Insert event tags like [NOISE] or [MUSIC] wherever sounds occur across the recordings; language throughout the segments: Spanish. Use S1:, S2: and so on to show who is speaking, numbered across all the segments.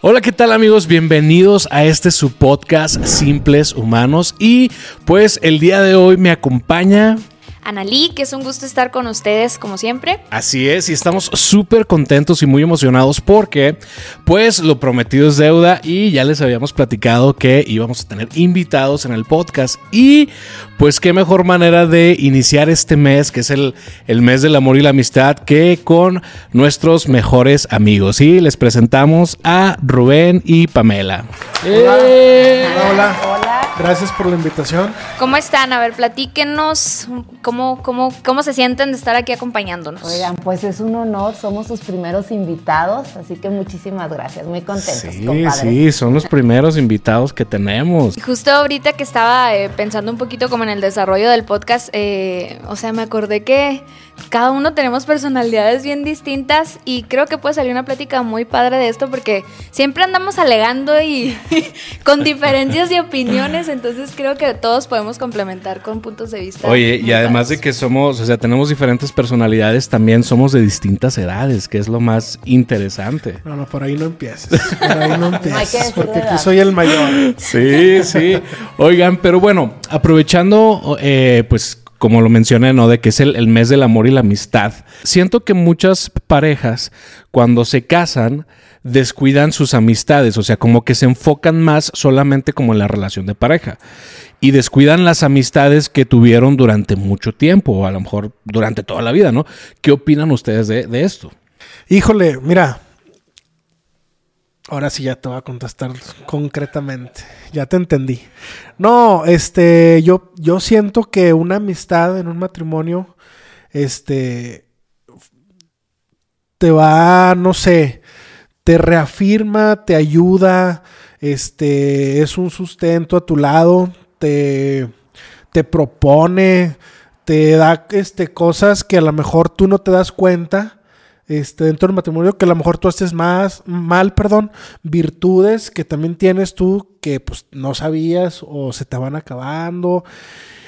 S1: Hola, ¿qué tal amigos? Bienvenidos a este su podcast Simples Humanos y pues el día de hoy me acompaña
S2: Analí, que es un gusto estar con ustedes como siempre.
S1: Así es, y estamos súper contentos y muy emocionados porque pues lo prometido es deuda y ya les habíamos platicado que íbamos a tener invitados en el podcast y pues qué mejor manera de iniciar este mes, que es el, el mes del amor y la amistad, que con nuestros mejores amigos. Y les presentamos a Rubén y Pamela.
S3: Hola. hola. hola. Gracias por la invitación.
S2: ¿Cómo están? A ver, platíquenos cómo, cómo, cómo se sienten de estar aquí acompañándonos.
S4: Oigan, pues es un honor, somos sus primeros invitados, así que muchísimas gracias, muy contentos.
S1: Sí, sí, son los primeros invitados que tenemos.
S2: Justo ahorita que estaba eh, pensando un poquito como en el desarrollo del podcast, eh, o sea, me acordé que cada uno tenemos personalidades bien distintas y creo que puede salir una plática muy padre de esto porque siempre andamos alegando y [LAUGHS] con diferencias de opiniones, entonces creo que todos podemos complementar con puntos de vista.
S1: Oye, y además de que somos, o sea, tenemos diferentes personalidades, también somos de distintas edades, que es lo más interesante.
S3: No, no, por ahí no empieces. Por ahí no [LAUGHS] empieces, porque aquí soy el mayor.
S1: Sí, sí. Oigan, pero bueno, aprovechando, eh, pues como lo mencioné, ¿no? De que es el, mes del amor y la amistad. Siento que muchas parejas, cuando se casan, descuidan sus amistades, o sea, como que se enfocan más solamente como en la relación de pareja y descuidan las amistades que tuvieron durante mucho tiempo, o a lo mejor durante toda la vida, ¿no? ¿Qué opinan ustedes de, de esto?
S3: Híjole, mira, Ahora sí ya te voy a contestar concretamente. Ya te entendí. No, este, yo, yo siento que una amistad en un matrimonio, este, te va, no sé, te reafirma, te ayuda, este, es un sustento a tu lado, te, te propone, te da, este, cosas que a lo mejor tú no te das cuenta este, dentro del matrimonio que a lo mejor tú haces más mal, perdón, virtudes que también tienes tú que pues no sabías o se te van acabando.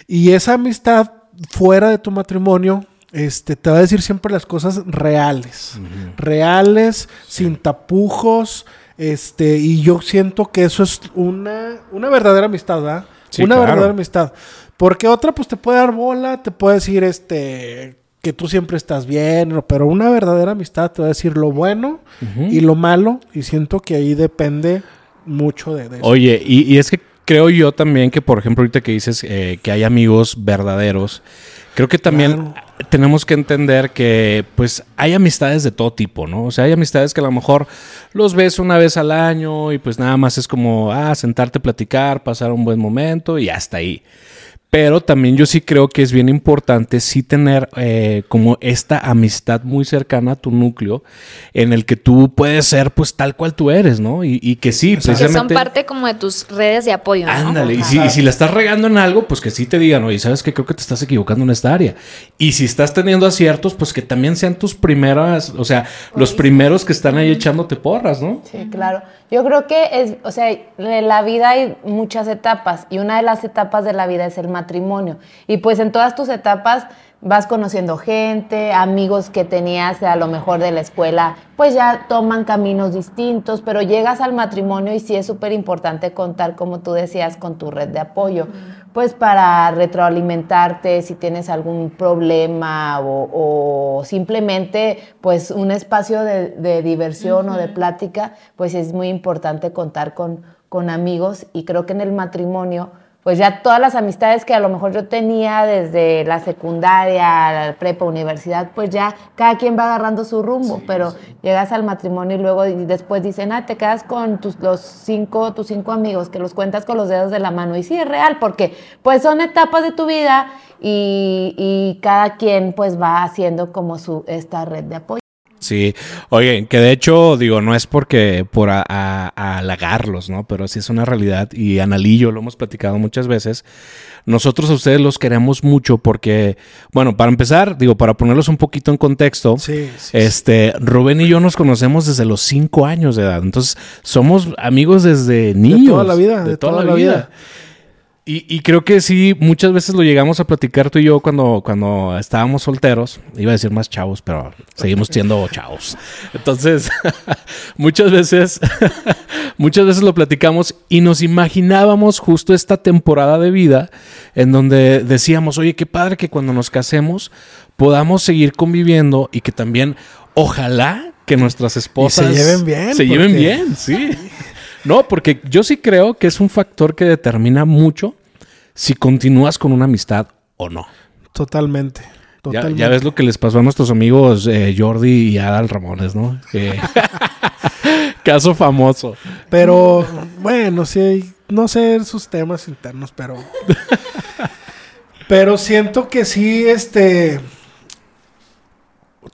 S3: Y esa amistad fuera de tu matrimonio este, te va a decir siempre las cosas reales, reales, sin tapujos, este, y yo siento que eso es una, una verdadera amistad, ¿verdad? una verdadera amistad. Porque otra, pues te puede dar bola, te puede decir, este, que tú siempre estás bien, pero una verdadera amistad te va a decir lo bueno y lo malo, y siento que ahí depende mucho de, eso.
S1: Oye, y, es que creo yo también que, por ejemplo, ahorita que dices eh, que hay amigos verdaderos, creo que también tenemos que entender que, pues, hay amistades de todo tipo, ¿no? O sea, hay amistades que a lo mejor los ves una vez al año y pues nada más es como, ah, sentarte, platicar, pasar un buen momento y hasta ahí. Pero también yo sí creo que es bien importante sí tener eh, como esta amistad muy cercana a tu núcleo en el que tú puedes ser pues tal cual tú eres, ¿no? Y, que sí,
S2: precisamente... Que son parte como de tus redes de apoyo, ¿no?
S1: Ándale, y si, la estás regando en algo, pues que sí te digan, oye, ¿sabes qué? Creo que te estás equivocando en esta área. Y si estás teniendo aciertos, pues que también sean tus primeras, o sea, los primeros que están ahí echándote porras, ¿no?
S4: Sí, claro. Yo creo que es, o sea, en la vida hay muchas etapas y una de las etapas de la vida es el matrimonio. Y pues en todas tus etapas vas conociendo gente, amigos que tenías a lo mejor de la escuela, pues ya toman caminos distintos, pero llegas al matrimonio y sí es súper importante contar, como tú decías, con tu red de apoyo, pues para retroalimentarte si tienes algún problema o, simplemente pues un espacio de, diversión o de plática, pues es muy importante contar con, con amigos. Y creo que en el matrimonio pues ya todas las amistades que a lo mejor yo tenía desde la secundaria, la prepa, universidad, pues ya cada quien va agarrando su rumbo, pero llegas al matrimonio y luego y después dicen, ah, te quedas con tus los cinco, tus cinco amigos, que los cuentas con los dedos de la mano. Y sí, es real, porque pues son etapas de tu vida y, y cada quien pues va haciendo como su esta red de apoyo.
S1: Sí, oye, que de hecho, digo, no es porque por halagarlos, ¿no? Pero sí es una realidad y Analillo lo hemos platicado muchas veces. Nosotros a ustedes los queremos mucho porque, bueno, para empezar, digo, para ponerlos un poquito en contexto, este, Rubén y yo nos conocemos desde los cinco años de edad. Entonces, somos amigos desde niños. De
S3: toda la vida. De, toda, la, vida.
S1: Y, y creo que sí, muchas veces lo llegamos a platicar tú y yo cuando, cuando estábamos solteros. Iba a decir más chavos, pero seguimos siendo chavos. Entonces, [LAUGHS] muchas veces, [LAUGHS] muchas veces lo platicamos y nos imaginábamos justo esta temporada de vida en donde decíamos, oye, qué padre que cuando nos casemos podamos seguir conviviendo y que también, ojalá que nuestras esposas
S3: se lleven bien,
S1: Se lleven bien, sí. No, porque yo sí creo que es un factor que determina mucho si continúas con una amistad o no.
S3: Totalmente.
S1: Ya,
S3: Totalmente.
S1: ya ves lo que les pasó a nuestros amigos eh, Jordi y Adal Ramones, ¿no? [LAUGHS] Caso famoso.
S3: Pero bueno, sí, no sé sus temas internos, pero. [LAUGHS] pero siento que sí, este.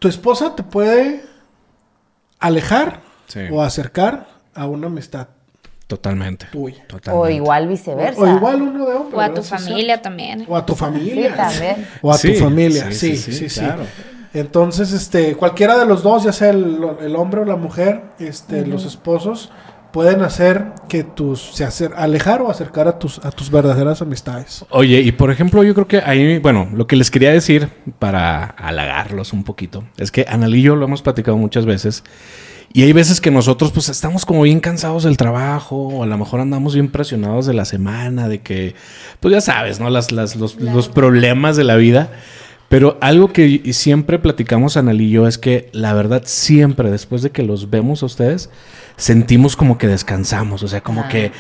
S3: Tu esposa te puede alejar
S1: Sí.
S3: o acercar a una amistad
S1: Totalmente.
S3: tuya.
S1: Totalmente.
S4: O igual viceversa.
S3: O igual uno de hombre.
S2: O a tu
S3: Sí, sí.
S2: familia también.
S3: O a tu
S4: Sí,
S3: familia.
S4: también.
S3: O a
S1: Sí,
S3: tu familia.
S1: sí,
S3: Sí,
S1: sí,
S3: sí,
S1: sí,
S3: sí.
S1: claro.
S3: Entonces, este, cualquiera de los dos, ya sea el, el hombre o la mujer, este, los esposos, pueden hacer que tus, se acer- alejar o acercar a tus, a tus verdaderas amistades.
S1: Oye, y por ejemplo, yo creo que ahí, bueno, lo que les quería decir para halagarlos un poquito, es que Anal y yo lo hemos platicado muchas veces. Y hay veces que nosotros pues estamos como bien cansados del trabajo, o a lo mejor andamos bien presionados de la semana, de que, pues ya sabes, ¿no? Las, las- los, los problemas de la vida. Pero algo que siempre platicamos Anal y yo es que la verdad siempre después de que los vemos a ustedes, sentimos como que descansamos, o sea, como
S4: Ah.
S1: que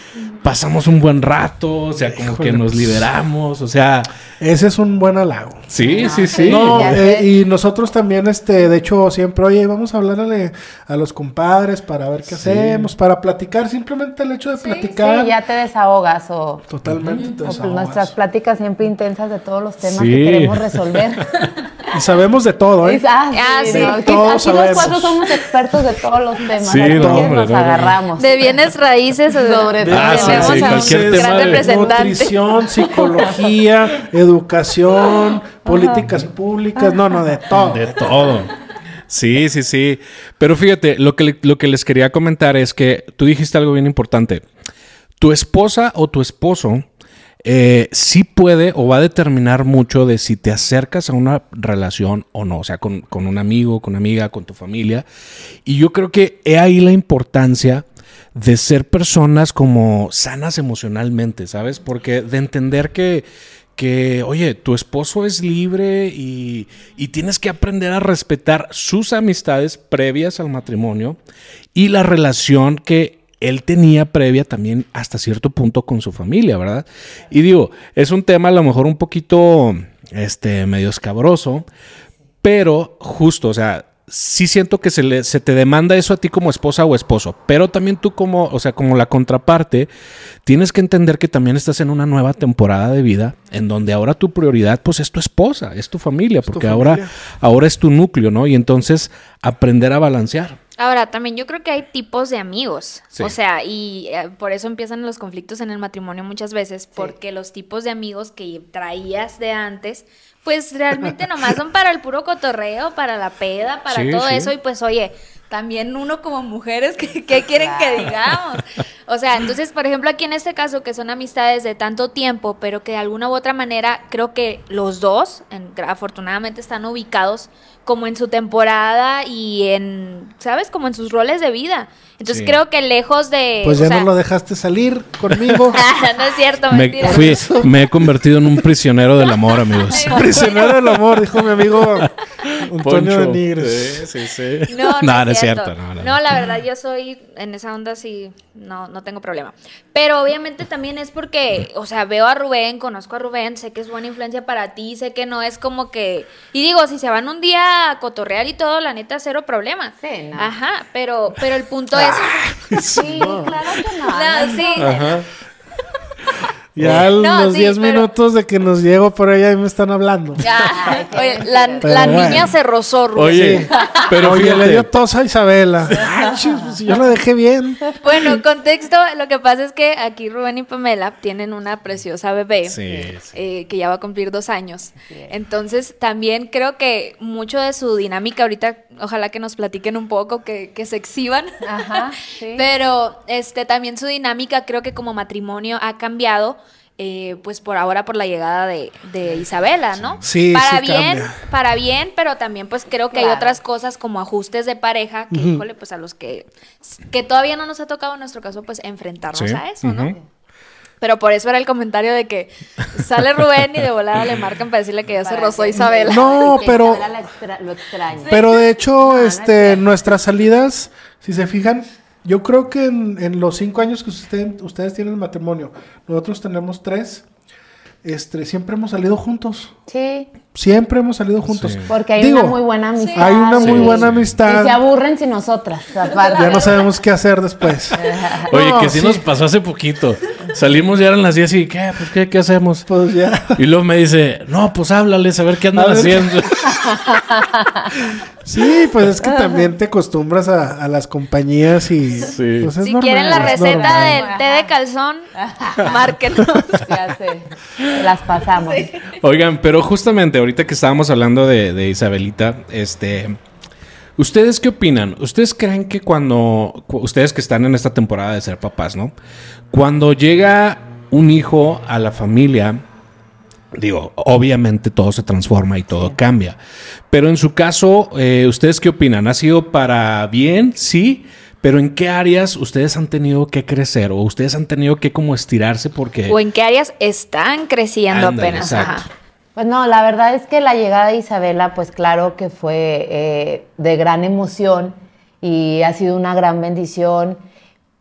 S1: pasamos un buen rato, o sea, como
S3: Híjole,
S1: que nos liberamos, o sea,
S3: Ese es un buen halago.
S1: sí,
S4: Ah,
S1: sí,
S4: sí.
S1: sí.
S3: No, eh,
S4: sé.
S3: y nosotros también, este, de hecho, siempre, oye, vamos a hablarle a los compadres para ver qué
S1: Sí.
S3: hacemos, para platicar, simplemente el hecho de
S4: Sí,
S3: platicar.
S4: ya te desahogas o,
S3: Totalmente. te
S4: o pues
S3: desahogas.
S4: nuestras pláticas siempre intensas de todos los temas
S1: Sí.
S4: que queremos resolver.
S3: Y sabemos de todo, ¿eh?
S4: Ah,
S2: Ah,
S4: sí,
S2: sí.
S4: no, aquí,
S3: Todos
S4: aquí los
S3: sabemos.
S4: cuatro somos expertos de todos los temas.
S1: Sí, no,
S4: nos
S1: hombre, no, no.
S4: agarramos.
S2: De bienes raíces o
S4: Sobre todo.
S1: Ah, sí,
S2: tenemos
S1: sí,
S2: a un
S1: cualquier tema
S2: gran
S1: de-
S2: representante.
S3: Nutrición, psicología, educación, [LAUGHS] políticas públicas, no, no, de todo.
S1: De todo. Sí, sí, sí. Pero fíjate, lo que, lo que les quería comentar es que tú dijiste algo bien importante. Tu esposa o tu esposo eh, sí puede o va a determinar mucho de si te acercas a una relación o no, o sea, con, con un amigo, con una amiga, con tu familia. Y yo creo que he ahí la importancia de ser personas como sanas emocionalmente, ¿sabes? Porque de entender que, que oye, tu esposo es libre y, y tienes que aprender a respetar sus amistades previas al matrimonio y la relación que él tenía previa también hasta cierto punto con su familia, ¿verdad? Y digo, es un tema a lo mejor un poquito, este, medio escabroso, pero justo, o sea, sí siento que se, le, se te demanda eso a ti como esposa o esposo, pero también tú como, o sea, como la contraparte, tienes que entender que también estás en una nueva temporada de vida en donde ahora tu prioridad pues es tu esposa, es tu familia, porque
S3: familia.
S1: ahora ahora es tu núcleo, ¿no? Y entonces aprender a balancear.
S2: Ahora, también yo creo que hay tipos de amigos.
S1: Sí.
S2: O sea, y eh, por eso empiezan los conflictos en el matrimonio muchas veces, porque los tipos de amigos que traías de antes, pues realmente [LAUGHS] nomás son para el puro cotorreo, para la peda, para
S1: Sí,
S2: todo
S1: sí.
S2: eso. Y pues, oye, también uno como mujeres, ¿qué, qué quieren que digamos? O sea, entonces, por ejemplo, aquí en este caso, que son amistades de tanto tiempo, pero que de alguna u otra manera creo que los dos, en- afortunadamente, están ubicados como en su temporada y en, ¿sabes? Como en sus roles de vida. Entonces
S1: Sí.
S2: creo que lejos de...
S3: Pues ya
S2: sea-
S3: no lo dejaste salir conmigo. [LAUGHS]
S2: no es cierto,
S1: Me,
S2: mentira.
S1: fui- me he convertido en un prisionero del amor, amigos. [LAUGHS]
S3: Prisionero del amor, dijo mi amigo Antonio de Nigres.
S1: Sí, sí, sí.
S2: No, no, es cierto.
S1: No, no,
S2: No, la verdad, yo soy en esa onda sí, no, no tengo problema. Pero obviamente también es porque, o sea, veo a Rubén, conozco a Rubén, sé que es buena influencia para ti, sé que no es como que. Y digo, si se van un día a cotorrear y todo, la neta, cero problema.
S4: Sí, no.
S2: Ajá, pero, pero el punto es. [LAUGHS]
S4: Sí, claro que no.
S2: No,
S4: no,
S2: sí.
S1: Ajá. [LAUGHS]
S3: Ya a
S2: No,
S3: los
S2: sí,
S3: 10
S2: pero-
S3: minutos de que nos llego por ahí, ahí me están hablando.
S2: Ya, oye, la,
S3: Pero
S2: la
S3: bueno.
S2: niña se rozó, Rubén.
S1: Oye, pero
S3: Oye,
S1: fíjate,
S3: le dio tos a Isabela. Ay, pues, yo la dejé bien.
S2: Bueno, contexto, lo que pasa es que aquí Rubén y Pamela tienen una preciosa bebé.
S1: Sí, sí.
S2: eh, que ya va a cumplir dos años. Entonces, también creo que mucho de su dinámica ahorita, ojalá que nos platiquen un poco, que, que se exhiban.
S4: Ajá, [LAUGHS] sí.
S2: Pero este también su dinámica creo que como matrimonio ha cambiado eh, pues por ahora por la llegada de, de Isabela, ¿no?
S3: Sí,
S2: para
S3: sí
S2: bien,
S3: cambia.
S2: para bien, pero también pues creo que hay otras cosas como ajustes de pareja que, híjole, pues a los que, que todavía no nos ha tocado en nuestro caso pues enfrentarnos
S1: Sí,
S2: a eso, ¿no?
S1: ujú.
S2: Pero por eso era el comentario de que sale Rubén y de volada le marcan para decirle que ya se rozó
S4: que-
S2: Isabela.
S3: No, pero-
S4: Isabela la extra- lo extraña.
S3: Pero de hecho,
S4: No, no es
S3: este, nuestras salidas, si se fijan, yo creo que en, en los cinco años que usted- ustedes tienen matrimonio, nosotros tenemos tres, este, siempre hemos salido juntos.
S4: Sí,
S3: Siempre hemos salido juntos.
S1: Sí.
S4: porque hay
S3: Digo,
S4: una muy buena amistad.
S3: Hay una muy
S1: Sí.
S3: buena amistad.
S4: Y se aburren sin nosotras, aparte.
S3: Ya no sabemos qué hacer después. [LAUGHS]
S1: Oye,
S3: No,
S1: que sí,
S3: sí.
S1: nos pasó hace poquito. Salimos ya eran las 10 y ¿qué? Pues, ¿qué, qué hacemos?
S3: Pues ya.
S1: Y luego me dice, no, pues háblales a ver qué andan haciendo. [LAUGHS]
S3: Sí, pues es que también te acostumbras a, a las compañías y
S1: Sí.
S3: pues es
S2: si
S3: normal,
S2: quieren la receta del té de calzón, [LAUGHS] márquenos.
S4: Ya sé, las pasamos.
S1: Oigan, pero justamente ahorita que estábamos hablando de, de Isabelita, este, ¿ustedes qué opinan? ¿Ustedes creen que cuando, cu- ustedes que están en esta temporada de ser papás, ¿no? Cuando llega un hijo a la familia, digo, obviamente todo se transforma y todo cambia, pero en su caso, eh, ¿ustedes qué opinan? ¿Ha sido para bien? Sí. Pero ¿en qué áreas ustedes han tenido que crecer o ustedes han tenido que como estirarse porque...
S2: O en qué áreas están creciendo
S1: Ándale,
S2: apenas.
S1: exacto.
S2: Ajá.
S4: Pues no, la verdad es que la llegada de Isabela, pues claro que fue eh, de gran emoción y ha sido una gran bendición.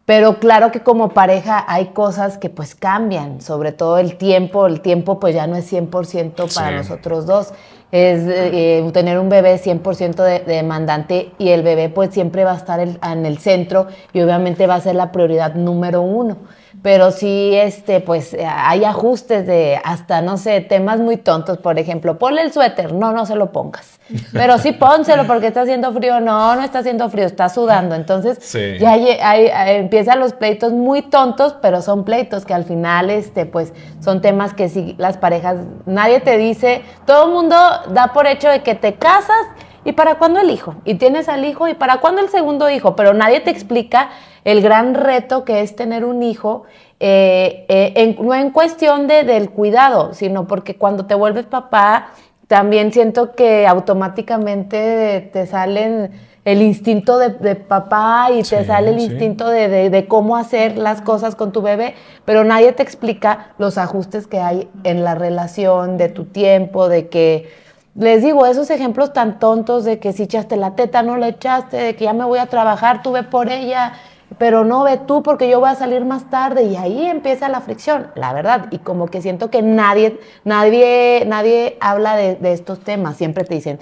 S4: Pero claro que como pareja hay cosas que pues cambian, sobre todo el tiempo. El tiempo pues ya no es 100% para
S1: Sí.
S4: nosotros dos. Es eh, tener un bebé 100% de, de demandante y el bebé pues siempre va a estar el- en el centro y obviamente va a ser la prioridad número uno. Pero sí, este, pues hay ajustes de hasta, no sé, temas muy tontos. Por ejemplo, ponle el suéter. No, no se lo pongas. Pero sí pónselo porque está haciendo frío. No, no está haciendo frío, está sudando. Entonces,
S1: Sí.
S4: ya hay- hay- hay- empiezan los pleitos muy tontos, pero son pleitos que al final, este, pues, son temas que sí las parejas, nadie te dice, todo el mundo da por hecho de que te casas y para cuándo el hijo, y tienes al hijo y para cuándo el segundo hijo, pero nadie te explica el gran reto que es tener un hijo. eh, eh, en- no en cuestión de, del cuidado, sino porque cuando te vuelves papá, también siento que automáticamente te salen el instinto de, de papá y te sale el
S1: sí.
S4: instinto de, de- de cómo hacer las cosas con tu bebé, pero nadie te explica los ajustes que hay en la relación, de tu tiempo, de que, les digo, esos ejemplos tan tontos de que si echaste la teta, no la echaste, de que ya me voy a trabajar, tú ve por ella, pero no ve tú porque yo voy a salir más tarde y ahí empieza la fricción, la verdad, y como que siento que nadie, nadie, nadie habla de, de estos temas, siempre te dicen,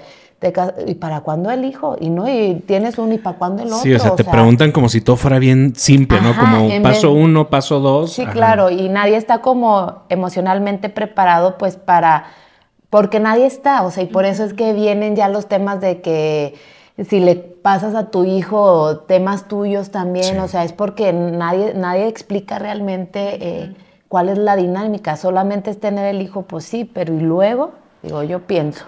S4: ¿y para cuándo el hijo? Y no, y tienes uno, ¿y para cuándo el otro?
S1: Sí, o sea, te preguntan como si todo fuera bien simple, ¿no?
S4: Ajá,
S1: Como
S4: en
S1: paso
S4: vez-
S1: uno, paso dos.
S4: Sí,
S1: Ajá.
S4: claro, y nadie está como emocionalmente preparado pues para, porque nadie está, o sea, y por eso es que vienen ya los temas de que si le pasas a tu hijo temas tuyos también,
S1: Sí.
S4: o sea, es porque nadie, nadie explica realmente eh, cuál es la dinámica, solamente es tener el hijo, pues sí, pero y luego, digo, yo pienso.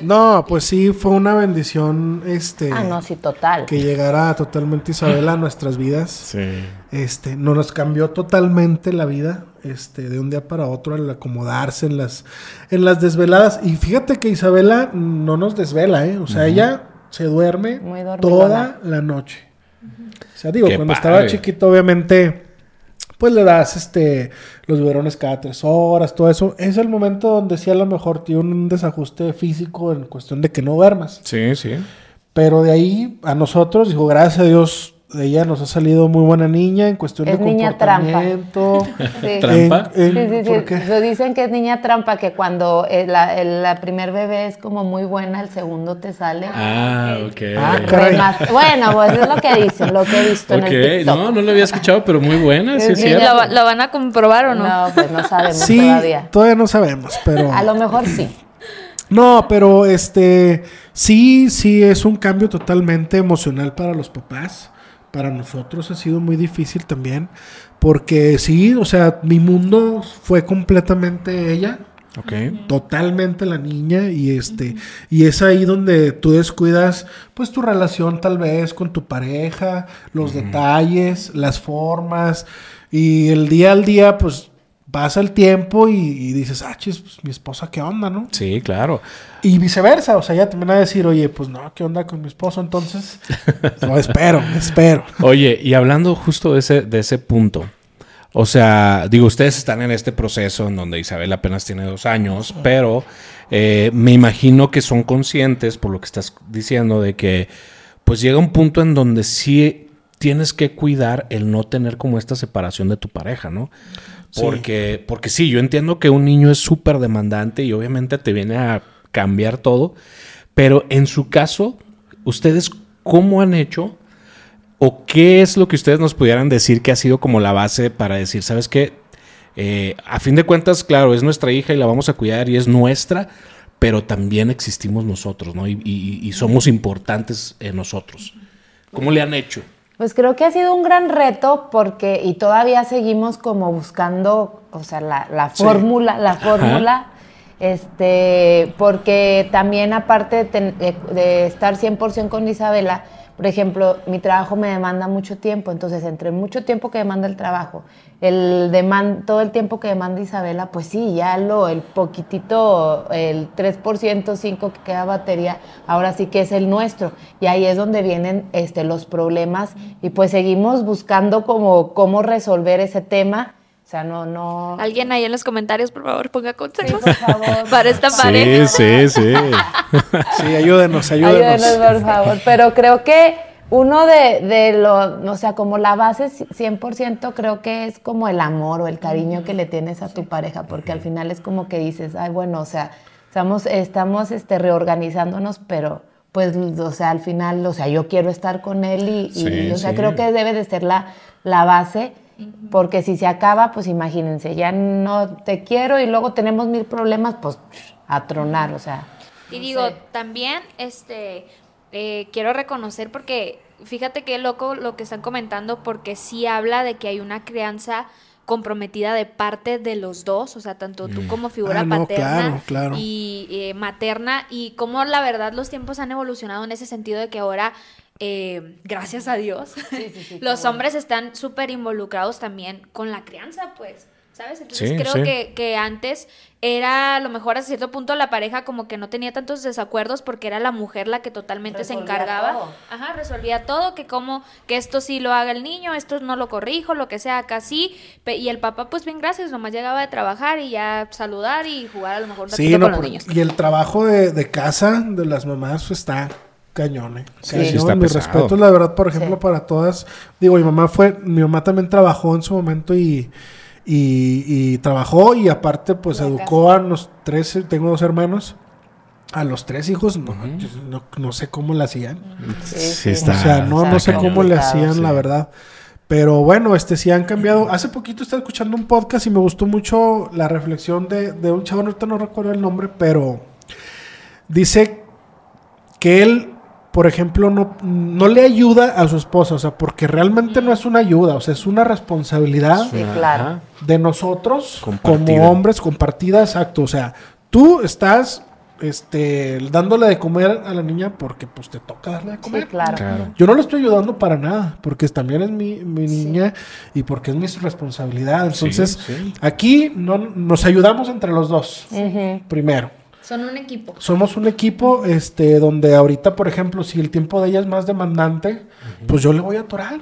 S3: No, pues sí, fue una bendición este
S4: Ah, no, sí, total.
S3: que llegara totalmente Isabela a nuestras vidas.
S1: Sí.
S3: Este, no nos cambió totalmente la vida, este, de un día para otro al acomodarse en las, en las desveladas. Y fíjate que Isabela no nos desvela, ¿eh? O sea, ella se duerme toda la noche. O sea, digo,
S1: Qué
S3: cuando
S1: padre.
S3: estaba chiquito, obviamente, pues le das este los biberones cada tres horas, todo eso. Es el momento donde sí a lo mejor tiene un desajuste físico en cuestión de que no duermas.
S1: Sí, sí.
S3: Pero de ahí a nosotros, dijo, gracias a Dios, ella nos ha salido muy buena niña en cuestión
S4: Es
S3: de
S4: niña trampa.
S3: comportamiento. [LAUGHS]
S4: Sí.
S1: ¿Trampa?
S3: En-
S4: Sí,
S3: en-
S4: sí. Lo dicen que es niña trampa, que cuando eh, la, el la primer bebé es como muy buena, el segundo te sale.
S1: Ah, ok.
S3: Ah,
S4: re
S3: caray.
S4: más- Bueno, pues es lo que dicen, lo que he visto en el TikTok.
S1: no, no lo había escuchado, pero muy buena, sí es cierto.
S2: ¿Lo, va- lo van a comprobar o no?
S4: No, pues no sabemos
S3: Sí,
S4: todavía.
S3: todavía no sabemos, pero...
S4: A lo mejor sí.
S3: No, pero este, sí, sí, es un cambio totalmente emocional para los papás. Para nosotros ha sido muy difícil también, porque sí, o sea, mi mundo fue completamente ella.
S1: Ok.
S3: totalmente la niña y este y es ahí donde tú descuidas pues tu relación tal vez con tu pareja, los detalles, las formas y el día al día pues pasa el tiempo y, y dices, ah, chis, pues, mi esposa, ¿qué onda, no?
S1: Sí, claro.
S3: Y viceversa, o sea, ella también va a decir, oye, pues no, ¿qué onda con mi esposo? Entonces, [LAUGHS] no, espero, espero.
S1: Oye, y hablando justo de ese, de ese punto, o sea, digo, ustedes están en este proceso en donde Isabel apenas tiene dos años, pero eh, me imagino que son conscientes, por lo que estás diciendo, de que pues llega un punto en donde sí tienes que cuidar el no tener como esta separación de tu pareja, ¿no?
S3: Sí.
S1: Porque, porque sí, yo entiendo que un niño es súper demandante y obviamente te viene a cambiar todo, pero en su caso, ¿ustedes cómo han hecho o qué es lo que ustedes nos pudieran decir que ha sido como la base para decir, ¿sabes qué? Eh, a fin de cuentas, claro, es nuestra hija y la vamos a cuidar y es nuestra, pero también existimos nosotros, ¿no? Y, y- y somos importantes en nosotros. ¿Cómo le han hecho?
S4: Pues creo que ha sido un gran reto porque, y todavía seguimos como buscando, o sea, la, la
S3: Sí.
S4: fórmula, la fórmula, este, porque también aparte de, ten- de- de estar 100% con Isabela, por ejemplo, mi trabajo me demanda mucho tiempo, entonces entre mucho tiempo que demanda el trabajo, el deman- todo el tiempo que demanda Isabela, pues sí, ya lo, el poquitito, el 3%, 5 que queda batería, ahora sí que es el nuestro. Y ahí es donde vienen este, los problemas y pues seguimos buscando como cómo resolver ese tema. O sea, no, no...
S2: Alguien ahí en los comentarios, por favor, ponga
S4: Sí,
S2: consejos
S4: por favor.
S2: para esta pareja.
S1: sí, sí. [LAUGHS]
S3: Sí, ayúdenos, ayúdenos.
S4: Ayúdenos, por favor. Pero creo que uno de, de lo, o sea, como la base 100% creo que es como el amor o el cariño que le tienes a tu pareja, porque al final es como que dices, ay, bueno, o sea, estamos, estamos este, reorganizándonos, pero pues, o sea, al final, o sea, yo quiero estar con él y, y,
S1: Sí,
S4: o sea,
S1: sí.
S4: creo que debe de ser la, la base. Porque si se acaba, pues imagínense, ya no te quiero y luego tenemos mil problemas, pues a tronar, o sea.
S2: Y
S4: no
S2: digo,
S4: sé.
S2: también, este, eh, quiero reconocer porque, fíjate qué loco lo que están comentando, porque sí habla de que hay una crianza comprometida de parte de los dos, o sea, tanto tú como figura
S3: Ah, no,
S2: paterna
S3: claro, claro.
S2: y eh, materna, y cómo la verdad los tiempos han evolucionado en ese sentido de que ahora, eh, gracias a Dios,
S4: Sí, sí, sí, [LAUGHS]
S2: los hombres están súper involucrados también con la crianza, pues. ¿Sabes? Entonces
S1: Sí,
S2: creo
S1: sí.
S2: que, que antes era a lo mejor a cierto punto la pareja como que no tenía tantos desacuerdos porque era la mujer la que totalmente se encargaba.
S4: todo.
S2: Ajá, resolvía todo, que como que esto sí lo haga el niño, esto no lo corrijo, lo que sea, acá sí. Y el papá, pues bien, gracias, nomás llegaba de trabajar y ya saludar y jugar a lo mejor un ratito
S3: no,
S2: con los
S3: por-
S2: niños.
S3: y el trabajo de, de casa de las mamás pues, está cañón, ¿eh?
S4: Sí.
S3: Cañón.
S1: Sí, está
S3: Mi
S1: pesado.
S3: respeto, la verdad, por ejemplo,
S4: Sí.
S3: para todas. Digo, mi mamá fue, mi mamá también trabajó en su momento y, y, y trabajó y aparte, pues
S4: La
S3: educó a los tres, tengo dos hermanos, a los tres hijos, no, no, no sé cómo le hacían.
S4: Sí,
S1: Sí, está.
S3: o sea, no,
S4: está
S3: no sé cómo le hacían,
S1: sí.
S3: la verdad. Pero bueno, este sí han cambiado. Hace poquito estaba escuchando un podcast y me gustó mucho la reflexión de, de un chavo, ahorita no recuerdo el nombre, pero dice que él, por ejemplo, no, no le ayuda a su esposa, o sea, porque realmente no es una ayuda, o sea, es una responsabilidad
S4: Sí, claro.
S3: De nosotros
S1: Compartida.
S3: como hombres, compartida, exacto. O sea, tú estás este, dándole de comer a la niña porque pues te toca darle de
S4: Sí,
S3: comer.
S4: claro.
S1: Claro.
S3: Yo no le estoy ayudando para nada, porque también es mi, mi niña y porque es mi responsabilidad. Entonces,
S1: Sí, sí.
S3: aquí no, nos ayudamos entre los dos, primero.
S2: Son un equipo.
S3: Somos un equipo este, donde ahorita, por ejemplo, si el tiempo de ella es más demandante, pues yo le voy a atorar.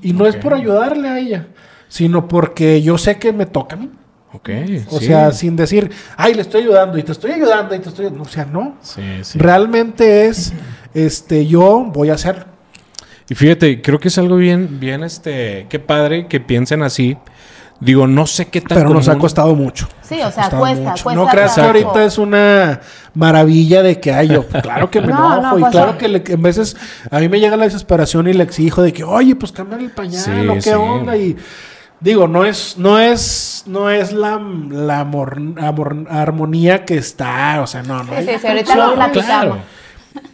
S3: Y no es por ayudarle a ella, sino porque yo sé que me toca a mí.
S1: Ok.
S3: O
S1: sí.
S3: sea, sin decir, ay, le estoy ayudando y te estoy ayudando y te estoy... O sea, no.
S1: Sí, sí.
S3: Realmente es, este, yo voy a hacerlo.
S1: Y fíjate, creo que es algo bien, bien, este, qué padre que piensen así. Digo, no sé qué tan
S3: Pero nos ha costado mucho.
S4: Sí, o sea, cuesta,
S3: mucho.
S4: cuesta
S3: No creas que ahorita es una maravilla de que hay yo. Claro que me [LAUGHS]
S4: No,
S3: enojo
S4: no,
S3: y
S4: pues,
S3: claro
S4: no.
S3: que le- en veces a mí me llega la desesperación y le exijo de que, oye, pues cambia el pañal
S1: Sí,
S3: o qué
S1: sí.
S3: onda. Y digo, no es, no es, no es la, la amor- amor- armonía que está. O sea, no, no.
S4: Sí,
S3: hay
S4: sí, ahorita lo
S3: conexión.
S4: platicamos.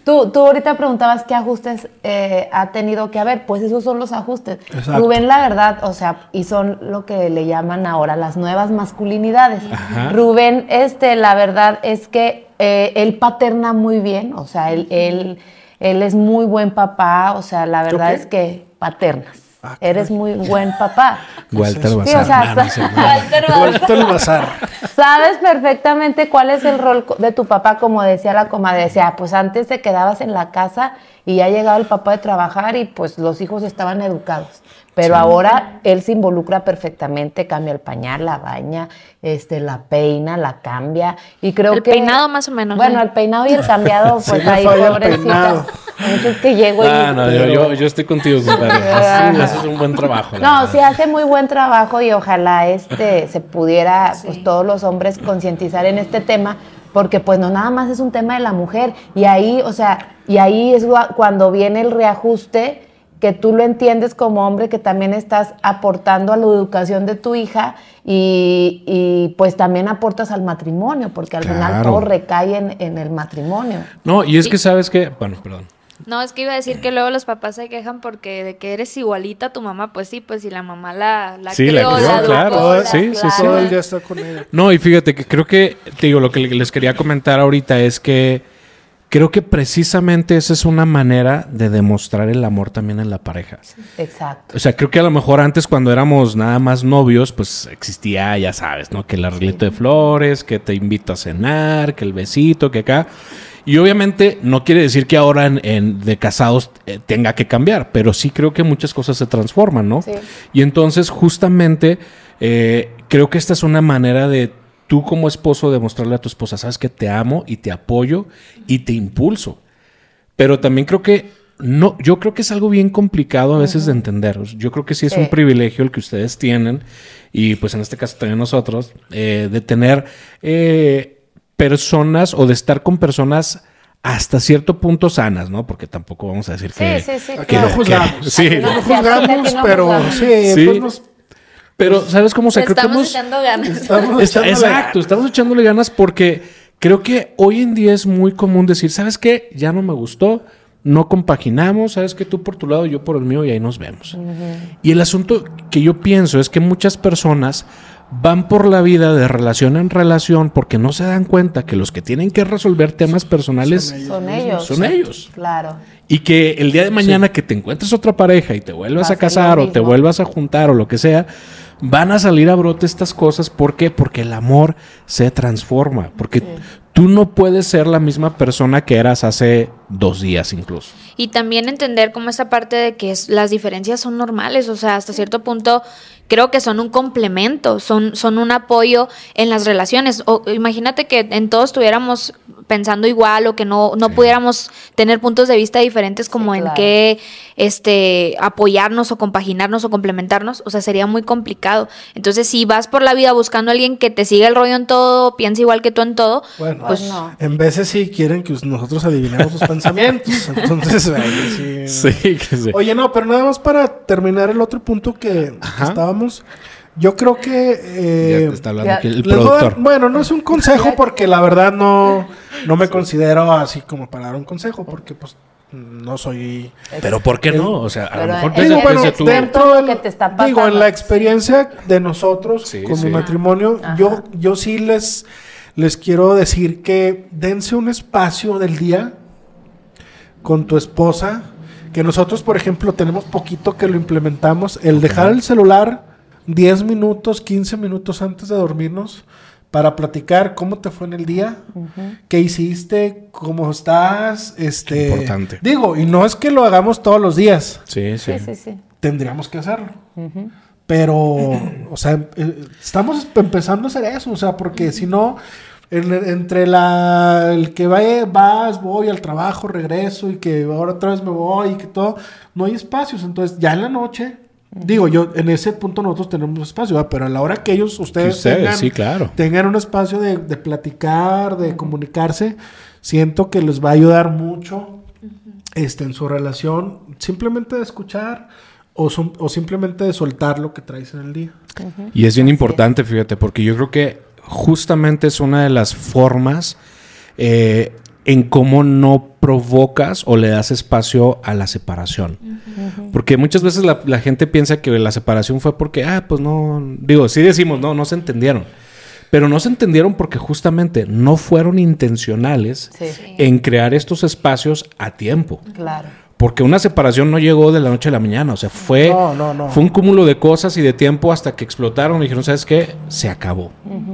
S4: Tú, tú ahorita preguntabas qué ajustes eh, ha tenido que haber, pues esos son los ajustes.
S3: Exacto.
S4: Rubén, la verdad, o sea, y son lo que le llaman ahora las nuevas masculinidades.
S1: Ajá.
S4: Rubén, este, la verdad es que eh, él paterna muy bien, o sea, él, él, él es muy buen papá, o sea, la verdad es que paternas.
S3: Ah,
S4: Eres muy buen papá. [LAUGHS]
S1: Walter
S4: Sí, o
S1: Bazar.
S4: sea,
S1: no. [LAUGHS]
S2: Walter Bazar.
S4: Sabes perfectamente cuál es el rol de tu papá, como decía la comadre. Decía, pues antes te quedabas en la casa y ya llegaba el papá de trabajar y pues los hijos estaban educados. Pero ahora él se involucra perfectamente, cambia el pañal, la baña, este, la peina, la cambia. Y creo
S2: El
S4: que.
S2: peinado más o menos,
S4: Bueno,
S2: ¿eh?
S4: el peinado y el cambiado, [LAUGHS] pues
S3: me
S4: ahí,
S3: el
S4: pobrecita. Muchos [LAUGHS] que llego y.
S1: Ah, no, yo, yo, yo estoy contigo, compadre. [LAUGHS] Haces, haces un buen trabajo.
S4: No,
S1: verdad.
S4: sí hace muy buen trabajo y ojalá este se pudiera pues todos los hombres concientizar en este tema porque pues no nada más es un tema de la mujer y ahí, o sea, y ahí es gua- cuando viene el reajuste que tú lo entiendes como hombre que también estás aportando a la educación de tu hija y, y, pues también aportas al matrimonio porque al final todo recae en, en el matrimonio.
S1: No, y es que sabes que, bueno, perdón.
S2: No, es que iba a decir que luego los papás se quejan porque de que eres igualita a tu mamá, pues sí, pues si la mamá la, la
S1: Sí, la
S2: crió,
S1: crió,
S2: la educó,
S1: claro.
S2: la-
S1: Sí, sí, sí.
S3: Todo el día está con ella.
S1: No, y fíjate que creo que, te digo, lo que les quería comentar ahorita es que creo que precisamente esa es una manera de demostrar el amor también en la pareja.
S4: Exacto.
S1: O sea, creo que a lo mejor antes cuando éramos nada más novios, pues existía, ya sabes, ¿no? Que el arreglito de flores, que te invito a cenar, que el besito, que acá. Y obviamente no quiere decir que ahora en, en- de casados eh, tenga que cambiar, pero sí creo que muchas cosas se transforman, ¿no?
S4: Sí.
S1: Y entonces justamente eh, creo que esta es una manera de tú como esposo demostrarle a tu esposa, sabes que te amo y te apoyo y te impulso. Pero también creo que no, yo creo que es algo bien complicado a veces de entender. Yo creo que sí es
S4: Sí.
S1: un privilegio el que ustedes tienen, y pues en este caso también nosotros, eh, de tener eh, personas o de estar con personas hasta cierto punto sanas, ¿no? Porque tampoco vamos a decir
S4: Sí,
S1: que...
S4: sí, sí.
S3: Aquí
S4: claro.
S3: no juzgamos. [LAUGHS]
S1: Sí.
S3: Aquí no juzgamos,
S4: no
S3: pero
S4: juzgamos.
S3: sí,
S1: Sí.
S3: pues nos
S1: Pero, ¿sabes cómo?
S2: Le
S1: creo que
S2: estamos
S1: hemos...
S2: echando ganas.
S3: estamos
S1: Está-
S3: echándole
S1: exacto,
S3: ganas.
S1: estamos echándole ganas porque creo que hoy en día es muy común decir, ¿sabes qué? Ya no me gustó, no compaginamos, ¿sabes qué? Tú por tu lado, yo por el mío y ahí nos vemos. Y el asunto que yo pienso es que muchas personas van por la vida de relación en relación porque no se dan cuenta que los que tienen que resolver temas personales
S4: Son ellos.
S1: son ellos.
S4: Claro.
S1: Y que el día de mañana que te encuentres otra pareja y te vuelvas
S4: Va
S1: a casar o te vuelvas a juntar o lo que sea, van a salir a brote estas cosas. ¿Por qué? Porque el amor se transforma. Porque tú no puedes ser la misma persona que eras hace dos días incluso.
S2: Y también entender como esa parte de que es- las diferencias son normales, o sea, hasta cierto punto creo que son un complemento, son, son un apoyo en las relaciones. O, imagínate que en todos estuviéramos pensando igual o que no, no pudiéramos tener puntos de vista diferentes como en
S4: claro.
S2: qué este, apoyarnos o compaginarnos o complementarnos, o sea, sería muy complicado. Entonces, si vas por la vida buscando a alguien que te siga el rollo en todo, piensa igual que tú en todo,
S3: Bueno,
S2: pues
S4: no.
S3: en veces sí quieren que nosotros adivinemos sus [LAUGHS] pensamientos. Entonces, ahí sí.
S1: que sí.
S3: Oye, no, pero nada más para terminar el otro punto que
S1: Ajá.
S3: estábamos. Yo creo que. eh,
S1: ya te está hablando
S4: ya-
S1: aquí el
S3: dar-
S1: productor.
S3: bueno, no es un consejo porque la verdad no, no me considero así como para dar un consejo porque pues no soy...
S1: Pero ¿por qué no? O sea, a lo mejor
S4: es-
S1: desde,
S3: Digo, bueno,
S1: desde
S4: de-
S3: dentro
S4: lo
S3: del-
S4: que te está
S3: digo, en la experiencia de nosotros
S1: Sí,
S3: con
S1: sí.
S3: mi matrimonio,
S4: Ajá.
S3: yo, yo sí les, les quiero decir que dense un espacio del día con tu esposa, que nosotros, por ejemplo, tenemos poquito que lo implementamos, el dejar el celular 10 minutos, 15 minutos antes de dormirnos para platicar cómo te fue en el día, qué hiciste, cómo estás, este,
S1: importante.
S3: digo, y no es que lo hagamos todos los días,
S1: Sí, sí.
S4: Sí, sí, sí.
S3: tendríamos que hacerlo. Pero, o sea, eh, estamos empezando a hacer eso, o sea, porque si no, en- entre la, el que vaya, vas, voy al trabajo, regreso y que ahora otra vez me voy y que todo, no hay espacios. Entonces, ya en la noche, digo yo, en ese punto nosotros tenemos espacio, ¿verdad? pero a la hora que ellos, ustedes,
S1: ustedes,
S3: tengan,
S1: sí, claro.
S3: tengan un espacio de, de platicar, de comunicarse, siento que les va a ayudar mucho este, en su relación, simplemente de escuchar o simplemente de soltar lo que traes en el día.
S1: Y es bien importante, fíjate, porque yo creo que justamente es una de las formas eh, en cómo no provocas o le das espacio a la separación. Porque muchas veces la, la gente piensa que la separación fue porque, ah, pues no, digo, sí decimos, no, no se entendieron. Pero no se entendieron porque justamente no fueron intencionales
S4: Sí.
S1: en crear estos espacios a tiempo.
S4: Claro.
S1: Porque una separación no llegó de la noche a la mañana. O sea, fue,
S3: No, no, no.
S1: fue un cúmulo de cosas y de tiempo hasta que explotaron y dijeron, ¿sabes qué? Se acabó.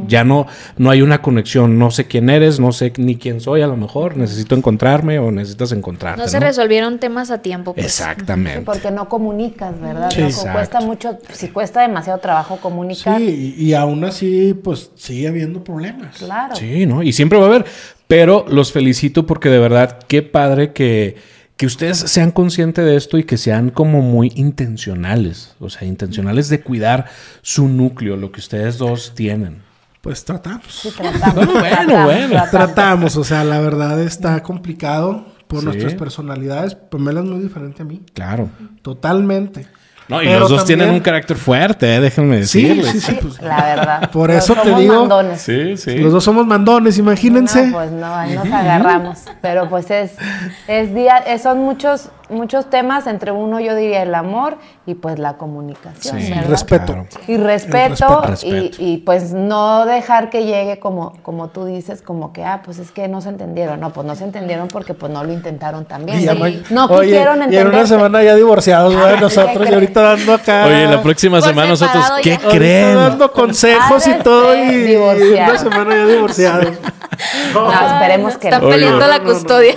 S1: Ya no, no hay una conexión. No sé quién eres, no sé ni quién soy a lo mejor. Necesito encontrarme o necesitas encontrarte.
S2: No se resolvieron temas a tiempo. pues.
S1: Exactamente.
S4: Porque no comunicas, ¿verdad?
S3: Sí.
S4: Cuesta mucho, si cuesta demasiado trabajo comunicar,
S3: Sí, y, y aún así, pues sigue habiendo problemas.
S4: claro.
S1: Sí, ¿no? Y siempre va a haber. Pero los felicito porque de verdad, qué padre que, que ustedes sean conscientes de esto y que sean como muy intencionales. O sea, intencionales de cuidar su núcleo, lo que ustedes dos tienen.
S3: Pues tratamos.
S4: Sí, tratamos, [LAUGHS]
S1: Bueno,
S4: tratamos,
S1: bueno.
S4: tratamos.
S3: Tratamos, o sea, la verdad está complicado por
S1: Sí.
S3: nuestras personalidades. Pamela es muy diferente a mí.
S1: Claro.
S3: Totalmente.
S1: No, y
S3: Pero
S1: los dos
S3: también-
S1: tienen un carácter fuerte, ¿eh? déjenme decirles.
S3: sí, sí.
S4: Sí,
S3: pues, [LAUGHS]
S4: la verdad.
S3: por
S4: Pero
S3: eso te
S4: somos
S3: digo-
S4: mandones.
S1: Sí, sí.
S3: Los dos somos mandones, imagínense.
S4: No, pues no, ahí nos agarramos. Pero pues es, es día, es- son muchos, muchos temas, entre uno yo diría el amor y pues la comunicación.
S1: Sí,
S4: ¿verdad?
S3: respeto.
S1: Claro.
S4: Y respeto,
S3: respeto.
S4: y,
S1: Respeto.
S4: y, pues no dejar que llegue como, como tú dices, como que, ah, pues es que no se entendieron. No, pues no se entendieron porque pues no lo intentaron también.
S3: Y
S4: No,
S3: Oye,
S4: quisieron
S3: y en
S4: entender.
S3: una semana ya divorciados, güey,
S4: Ah,
S3: nosotros,
S4: ¿qué
S3: y ahorita dando acá.
S1: Oye, la próxima semana nosotros, ¿qué
S2: ya.
S3: ahorita
S1: creen?
S3: dando consejos y todo, y, y
S4: divorciados.
S3: una semana ya divorciados.
S4: No, esperemos que
S2: Están
S4: no.
S1: Oye.
S2: peleando la
S3: No, no, no.
S2: custodia.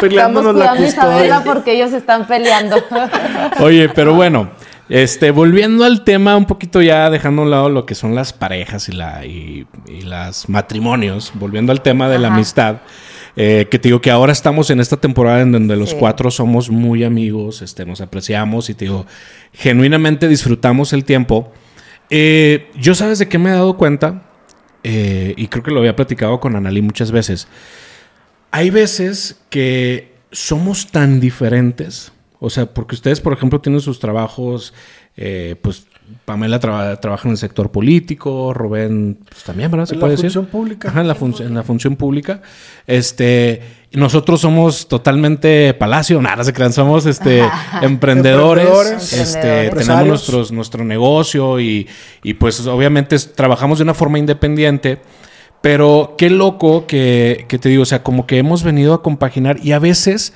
S3: Peleándonos la
S4: cuidando a Isabela porque ellos están peleando. [LAUGHS]
S1: Oye, pero bueno, este, volviendo al tema, un poquito ya dejando a un lado lo que son las parejas y la y, y las matrimonios, volviendo al tema de la amistad. eh, que te digo que ahora estamos en esta temporada en donde los
S4: Sí.
S1: cuatro somos muy amigos, este, nos apreciamos y te digo, genuinamente disfrutamos el tiempo. Eh, yo sabes de qué me he dado cuenta, Eh, y creo que lo había platicado con Analí muchas veces. Hay veces que somos tan diferentes. O sea, porque ustedes, por ejemplo, tienen sus trabajos, eh, pues Pamela traba- trabaja en el sector político, Rubén pues, también, ¿verdad? ¿Se
S3: En la
S1: puede decir?
S3: función pública.
S1: Ajá, en la, func- en la función pública. Este, nosotros somos totalmente palacio, nada, se crean, somos este, [LAUGHS] emprendedores,
S3: Emprendedores.
S1: este,
S4: Emprendedores.
S1: tenemos nuestros, nuestro negocio y, y, pues obviamente trabajamos de una forma independiente. Pero qué loco que, que te digo, o sea, como que hemos venido a compaginar y a veces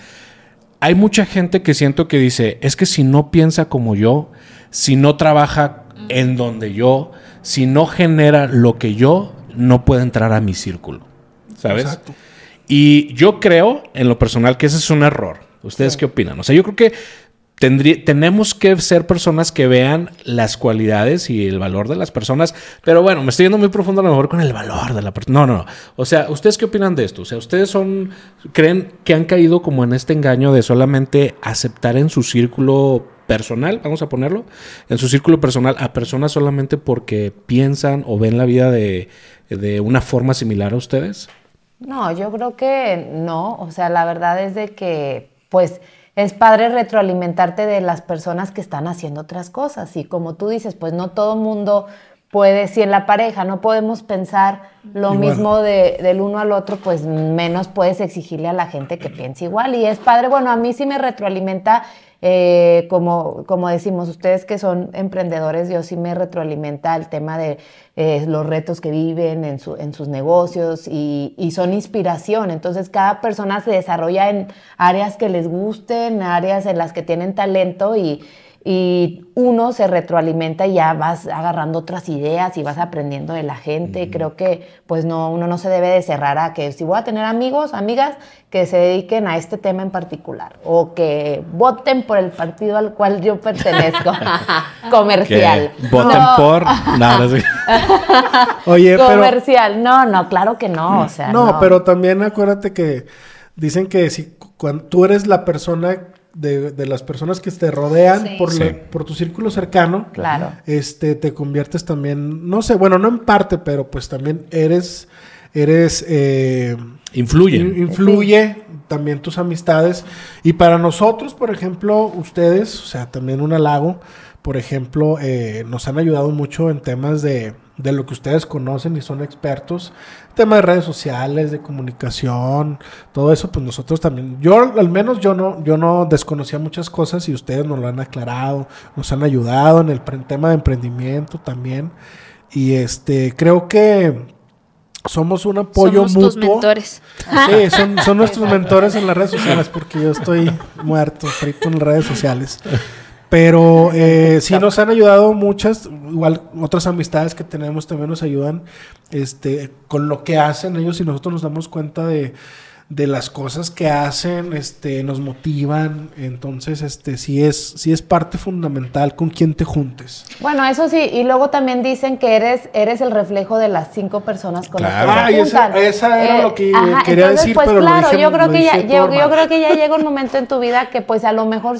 S1: hay mucha gente que siento que dice, es que si no piensa como yo, si no trabaja en donde yo, si no genera lo que yo, no puede entrar a mi círculo. ¿Sabes?
S3: Exacto.
S1: Y yo creo, en lo personal, que ese es un error. ¿Ustedes qué opinan? O sea, yo creo que tenemos que ser personas que vean las cualidades y el valor de las personas. Pero bueno, me estoy yendo muy profundo a lo mejor con el valor de la persona. No, no, no. O sea, ¿ustedes qué opinan de esto? O sea, ¿ustedes son, creen que han caído como en este engaño de solamente aceptar en su círculo personal, vamos a ponerlo, en su círculo personal a personas solamente porque piensan o ven la vida de, de una forma similar a ustedes?
S4: No, yo creo que no. O sea, la verdad es de que, pues, es padre retroalimentarte de las personas que están haciendo otras cosas. Y como tú dices, pues no todo mundo puede, si en la pareja no podemos pensar lo
S3: Igual.
S4: mismo de- del uno al otro, pues menos puedes exigirle a la gente que piense igual. Y es padre, bueno, a mí sí me retroalimenta, eh, como, como decimos, ustedes que son emprendedores, yo sí me retroalimenta el tema de eh, los retos que viven en, su- en sus negocios y, y son inspiración. Entonces, cada persona se desarrolla en áreas que les gusten, áreas en las que tienen talento y, y uno se retroalimenta y ya vas agarrando otras ideas y vas aprendiendo de la gente. Creo que pues no, uno no se debe de cerrar a que si voy a tener amigos, amigas que se dediquen a este tema en particular o que voten por el partido al cual yo pertenezco. [LAUGHS] Comercial.
S1: Que voten
S4: No,
S1: por... No, no sé. [LAUGHS]
S3: Oye, pero.
S4: Comercial. No, no, claro que no. O sea,
S3: No, pero también acuérdate que dicen que si cuando tú eres la persona de, de las personas que te rodean
S2: Sí.
S3: por, la- por tu círculo cercano,
S4: Claro.
S3: este, te conviertes también, no sé, bueno, no en parte, pero pues también eres, eres, eh,
S1: Influyen.
S3: in- influye también tus amistades. Y para nosotros, por ejemplo, ustedes, o sea, también un halago, por ejemplo, eh, nos han ayudado mucho en temas de, de lo que ustedes conocen y son expertos, temas de redes sociales, de comunicación, todo eso, pues nosotros también, yo al menos yo no, yo no desconocía muchas cosas y ustedes nos lo han aclarado, nos han ayudado en el tema de emprendimiento también. Y este, creo que somos un apoyo
S2: Somos
S3: mutuo.
S2: tus mentores.
S3: Sí, son, son nuestros mentores en las redes sociales porque yo estoy muerto, frito en las redes sociales. Pero [LAUGHS] eh, sí nos han ayudado muchas, igual otras amistades que tenemos también nos ayudan este, con lo que hacen ellos y nosotros nos damos cuenta de, de las cosas que hacen, este, nos motivan. Entonces, este, sí es, sí es parte fundamental con quien te juntes.
S4: Bueno, eso sí, y luego también dicen que eres, eres el reflejo de las cinco personas con
S1: Claro.
S4: las que
S3: Ay,
S4: se
S3: esa-
S4: juntan.
S3: esa era lo que quería
S4: entonces,
S3: decir,
S4: pues
S3: pero lo
S4: claro,
S3: dije-
S4: yo creo
S3: lo
S4: que ya, yo, yo creo que ya llega un momento en tu vida que pues a lo mejor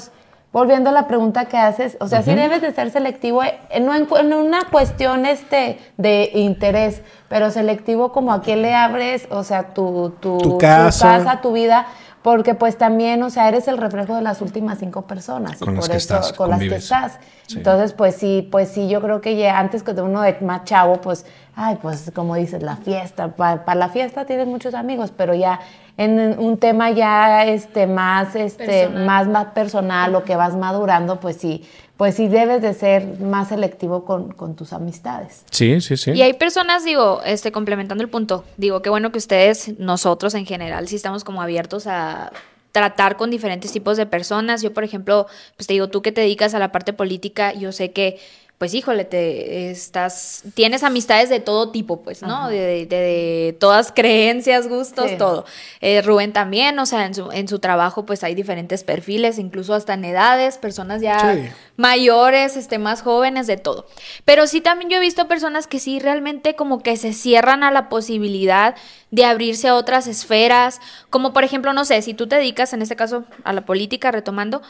S4: volviendo a la pregunta que haces, o sea, sí debes de ser selectivo, no en, en una cuestión este de interés, pero selectivo como a quién le abres, o sea, tu, tu,
S3: Tu casa.
S4: tu vida, porque pues también, o sea, eres el reflejo de las últimas cinco personas. y
S1: Con las
S4: por
S1: que
S4: eso-
S1: estás,
S4: Con las que estás.
S1: Sí.
S4: Entonces, pues sí, pues sí, yo creo que ya antes que de uno de más chavo, pues, ay, pues como dices, la fiesta, para la fiesta tienes muchos amigos, pero ya en un tema ya este más este
S2: Personal.
S4: más más personal o que vas madurando, pues sí, pues sí debes de ser más selectivo con, con tus amistades.
S1: Sí, sí, sí.
S2: Y hay personas, digo, este, complementando el punto, digo, qué bueno que ustedes, nosotros en general, sí estamos como abiertos a tratar con diferentes tipos de personas. Yo, por ejemplo, pues te digo, tú que te dedicas a la parte política, yo sé que, pues híjole, te estás, tienes amistades de todo tipo, pues, ¿no? De, de- de- de todas creencias, gustos,
S4: Sí.
S2: todo. Eh, Rubén también, o sea, en su, en su trabajo, pues hay diferentes perfiles, incluso hasta en edades, personas ya
S3: Sí.
S2: mayores, este, más jóvenes, de todo. Pero sí también yo he visto personas que sí realmente como que se cierran a la posibilidad de abrirse a otras esferas, como por ejemplo, no sé, si tú te dedicas en este caso a la política, retomando,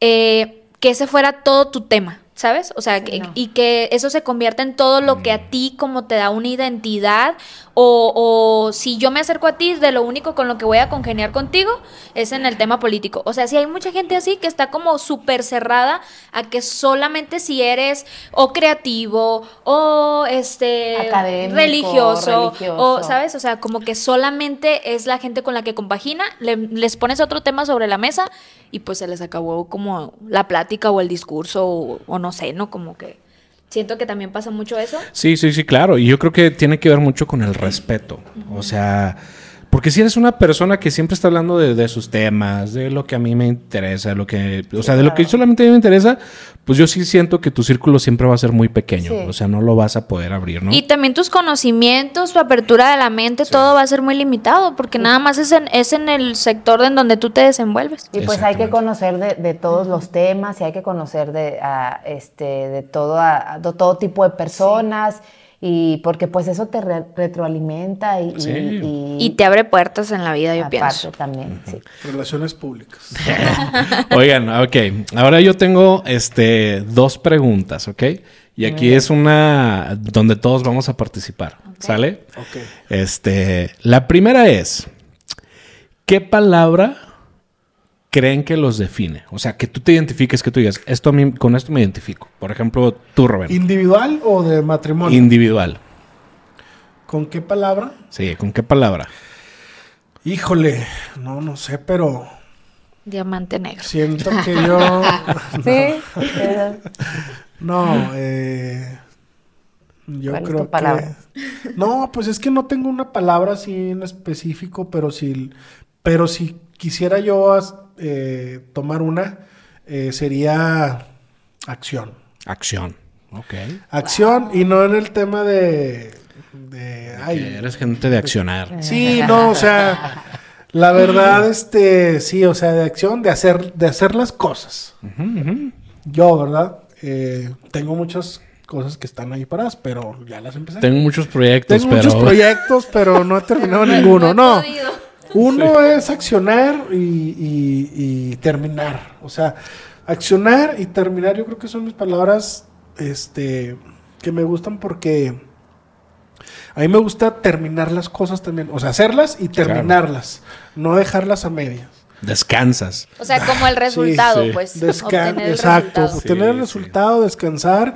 S2: eh, que ese fuera todo tu tema, ¿sabes? O sea, que-
S4: no.
S2: y que eso se convierta en todo lo que a ti como te da una identidad o, o si yo me acerco a ti, de lo único con lo que voy a congeniar contigo es en el tema político. O sea, si hay mucha gente así que está como súper cerrada a que solamente si eres o creativo o este
S4: Académico,
S2: religioso,
S4: religioso.
S2: o sabes, o sea, como que solamente es la gente con la que compagina, le- les pones otro tema sobre la mesa y pues se les acabó como la plática o el discurso o, o no sé, ¿no? Como que siento que también pasa mucho eso.
S1: Sí, sí, sí, claro. Y yo creo que tiene que ver mucho con el respeto. O sea, porque si eres una persona que siempre está hablando de, de sus temas, de lo que a mí me interesa, de lo que, o sea, de lo que solamente a mí me interesa, pues yo sí siento que tu círculo siempre va a ser muy pequeño.
S4: Sí.
S1: O sea, no lo vas a poder abrir, ¿no?
S2: Y también tus conocimientos, tu apertura de la mente, todo va a ser muy limitado porque nada más es en, es en el sector en donde tú te desenvuelves.
S4: Y pues hay que conocer de, de todos los temas y hay que conocer de, a, este, de, todo, a- de todo tipo de personas y porque pues eso te re- retroalimenta y, y-
S1: Sí.
S4: y-
S2: Y te abre puertas en la vida, yo
S4: aparte
S2: pienso.
S4: también, sí.
S3: Relaciones públicas. [LAUGHS]
S1: Oigan, ok. Ahora yo tengo este dos preguntas, ¿ok? Y aquí es una donde todos vamos a participar. ¿Sale?
S3: Ok.
S1: Este, la primera es, ¿qué palabra creen que los define? O sea, que tú te identifiques, que tú digas, esto a mí, con esto me identifico. Por ejemplo, tú, Rubén.
S3: ¿Individual o de matrimonio?
S1: Individual.
S3: ¿Con qué palabra?
S1: Sí, ¿con qué palabra?
S3: Híjole, no, no sé, pero
S2: Diamante negro.
S3: siento que [LAUGHS] yo...
S4: Sí. [LAUGHS]
S3: No, eh, yo
S4: ¿Cuál es
S3: creo
S4: tu palabra?
S3: que no, pues es que no tengo una palabra así en específico, pero si, pero si quisiera yo as- eh, tomar una, eh, sería acción,
S1: Acción. Ok.
S3: acción y no en el tema de, de ay,
S1: Que eres gente de accionar.
S3: Sí, no, o sea, la verdad, [LAUGHS] este, sí, o sea, de acción, de hacer, de hacer las cosas. Yo, ¿verdad? Eh, tengo muchas cosas que están ahí paradas, pero ya las empecé.
S1: Tengo muchos proyectos,
S3: Tengo
S1: pero...
S3: muchos proyectos, pero no he terminado [LAUGHS] ninguno. No, uno es accionar y, y- y terminar. O sea, accionar y terminar, yo creo que son mis palabras, este, que me gustan porque a mí me gusta terminar las cosas también. O sea, hacerlas y terminarlas, no dejarlas a medias.
S1: Descansas.
S2: O sea, como el resultado,
S1: sí.
S2: pues.
S3: Desca-
S2: obtener el
S3: Exacto,
S2: resultado.
S3: obtener el
S1: Sí,
S3: resultado, descansar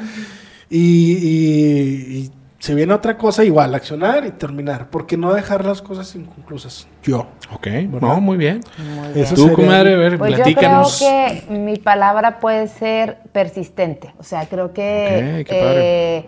S3: y, y- y se viene otra cosa igual, accionar y terminar, porque no dejar las cosas inconclusas. Yo.
S1: Ok, no, muy bien.
S4: Muy
S3: Eso
S4: bien.
S1: Tú,
S3: sería-
S1: comadre, a ver,
S4: Pues
S1: platícanos.
S4: yo creo que mi palabra puede ser persistente. O sea, creo que
S1: Ok, qué padre.
S4: eh,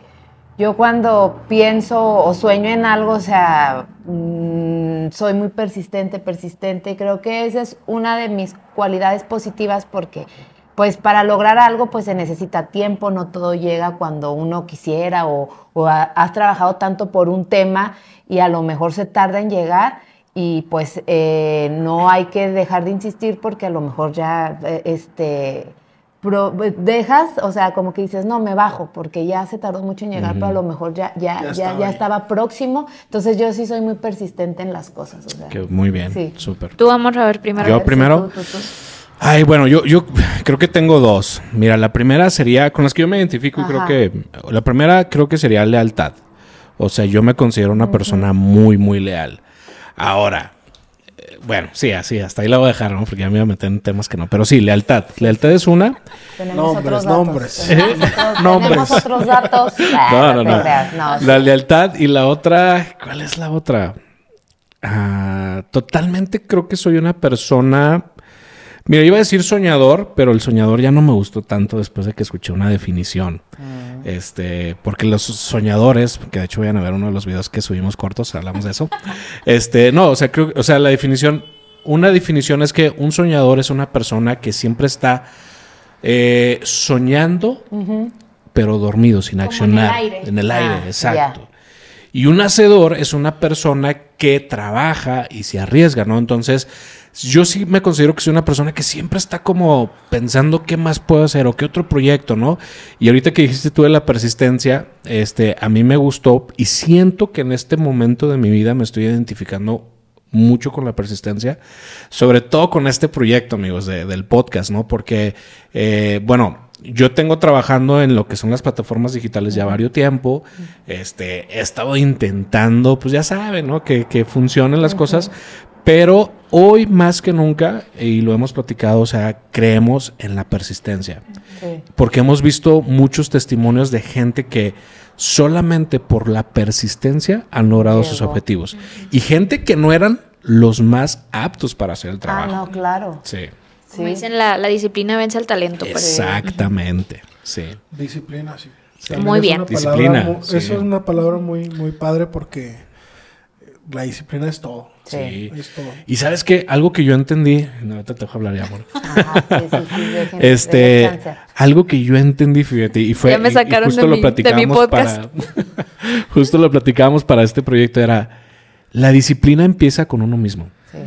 S4: yo cuando pienso o sueño en algo, o sea, mm, soy muy persistente, persistente. Creo que esa es una de mis cualidades positivas porque pues para lograr algo pues se necesita tiempo, no todo llega cuando uno quisiera o, has trabajado tanto por un tema y a lo mejor se tarda en llegar y pues eh, no hay que dejar de insistir porque a lo mejor ya eh, este dejas, o sea, como que dices, no, me bajo, porque ya se tardó mucho en llegar, pero a lo mejor ya, ya, ya, ya, estaba, próximo. Entonces yo sí soy muy persistente en las cosas.
S1: muy bien, sí. súper.
S2: Tú vamos a ver primero.
S1: Yo primero. Ay, bueno, yo, yo creo que tengo dos. Mira, la primera sería, con las que yo me identifico, creo que, la primera creo que sería lealtad. O sea, yo me considero una persona muy, muy leal. Ahora, bueno, sí, así, hasta ahí la voy a dejar, ¿no? Porque ya me voy a meter en temas que no. Pero sí, lealtad. Lealtad es una.
S3: Tenemos nombres, [LAUGHS] [LAUGHS] nombres.
S4: Tenemos otros datos. [LAUGHS]
S1: no, no, no. La lealtad y la otra, ¿cuál es la otra? Ah, totalmente creo que soy una persona Mira, iba a decir soñador, pero el soñador ya no me gustó tanto después de que escuché una definición. Mm. Este, porque los soñadores, que de hecho vayan a ver uno de los videos que subimos cortos, hablamos de eso. este, no, o sea, creo, o sea, la definición, una definición es que un soñador es una persona que siempre está eh, soñando, pero dormido, sin accionar. En el aire. En el aire, ah, exacto. Y un hacedor es una persona que trabaja y se arriesga, ¿no? Entonces, yo sí me considero que soy una persona que siempre está como pensando qué más puedo hacer o qué otro proyecto, ¿no? Y ahorita que dijiste tú de la persistencia, este, a mí me gustó y siento que en este momento de mi vida me estoy identificando mucho con la persistencia, sobre todo con este proyecto, amigos, del podcast, ¿no? Porque, eh, bueno, yo tengo trabajando en lo que son las plataformas digitales ya varios tiempo. Este, he estado intentando, pues ya saben, ¿no? Que, que funcionen las cosas. Pero hoy más que nunca, y lo hemos platicado, o sea, creemos en la persistencia. Porque hemos visto muchos testimonios de gente que solamente por la persistencia han logrado sus objetivos. Y gente que no eran los más aptos para hacer el ah, trabajo.
S4: Ah, no, claro.
S1: Sí.
S2: Como dicen, la, disciplina vence al talento.
S1: Pues. Exactamente, sí.
S3: Disciplina, sí.
S2: Muy bien.
S3: disciplina. eso es una palabra muy, muy padre porque la disciplina es todo.
S1: Sí. Es todo. Y sabes que algo que yo entendí, no, te dejo hablar ya, amor. [LAUGHS] este, algo que yo entendí, fíjate, y fue
S2: ya me sacaron [LAUGHS] justo lo platicamos
S1: para justo lo platicábamos para este proyecto era la disciplina empieza con uno mismo. Sí.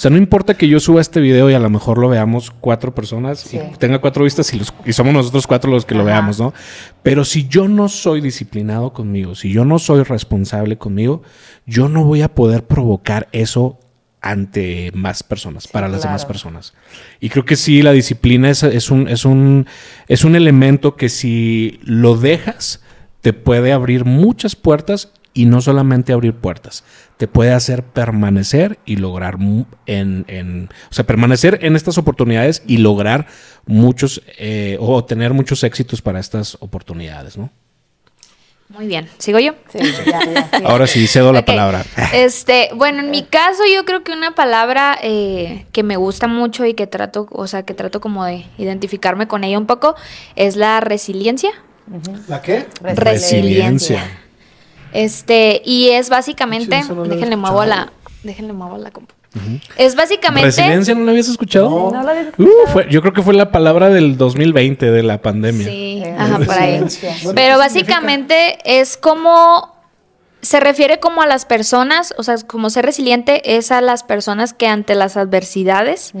S1: O sea, no importa que yo suba este video y a lo mejor lo veamos cuatro personas y tenga cuatro vistas y, somos nosotros cuatro los que lo veamos, ¿no? Pero si yo no soy disciplinado conmigo, si yo no soy responsable conmigo, yo no voy a poder provocar eso ante más personas, para las demás personas. Y creo que sí, la disciplina es, un, es, un, es un elemento que si lo dejas, te puede abrir muchas puertas y no solamente abrir puertas, te puede hacer permanecer y lograr en, en o sea, permanecer en estas oportunidades y lograr muchos eh, o tener muchos éxitos para estas oportunidades, ¿no?
S2: Muy bien, ¿sigo yo? Sí,
S1: Ahora sí, cedo la palabra. [LAUGHS]
S2: Este, bueno, en mi caso yo creo que una palabra eh, que me gusta mucho y que trato, o sea, que trato como de identificarme con ella un poco es la resiliencia.
S3: ¿La qué?
S2: resiliencia. Este, y es básicamente, déjenle muevo la, déjenle muevo la compu. Es básicamente.
S1: ¿Resiliencia no la habías escuchado?
S4: No, no la habías
S1: uh, escuchado. yo creo que fue la palabra del 2020 de la pandemia.
S2: Sí, ajá, por ahí. Pero básicamente es como. Se refiere como a las personas, o sea, como ser resiliente es a las personas que ante las adversidades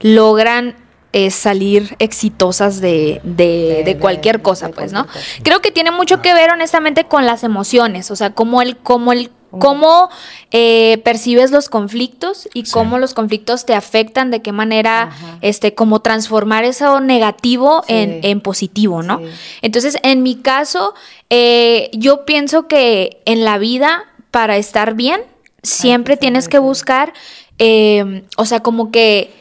S2: logran es salir exitosas de, de, cualquier cosa, pues, ¿no? Creo que tiene mucho que ver, honestamente, con las emociones, o sea, cómo el, cómo el, cómo eh, percibes los conflictos y cómo los conflictos te afectan, de qué manera, este, como transformar eso negativo en, en, positivo, ¿no? Entonces, en mi caso, eh, yo pienso que en la vida, para estar bien, siempre tienes que buscar, eh, o sea, como que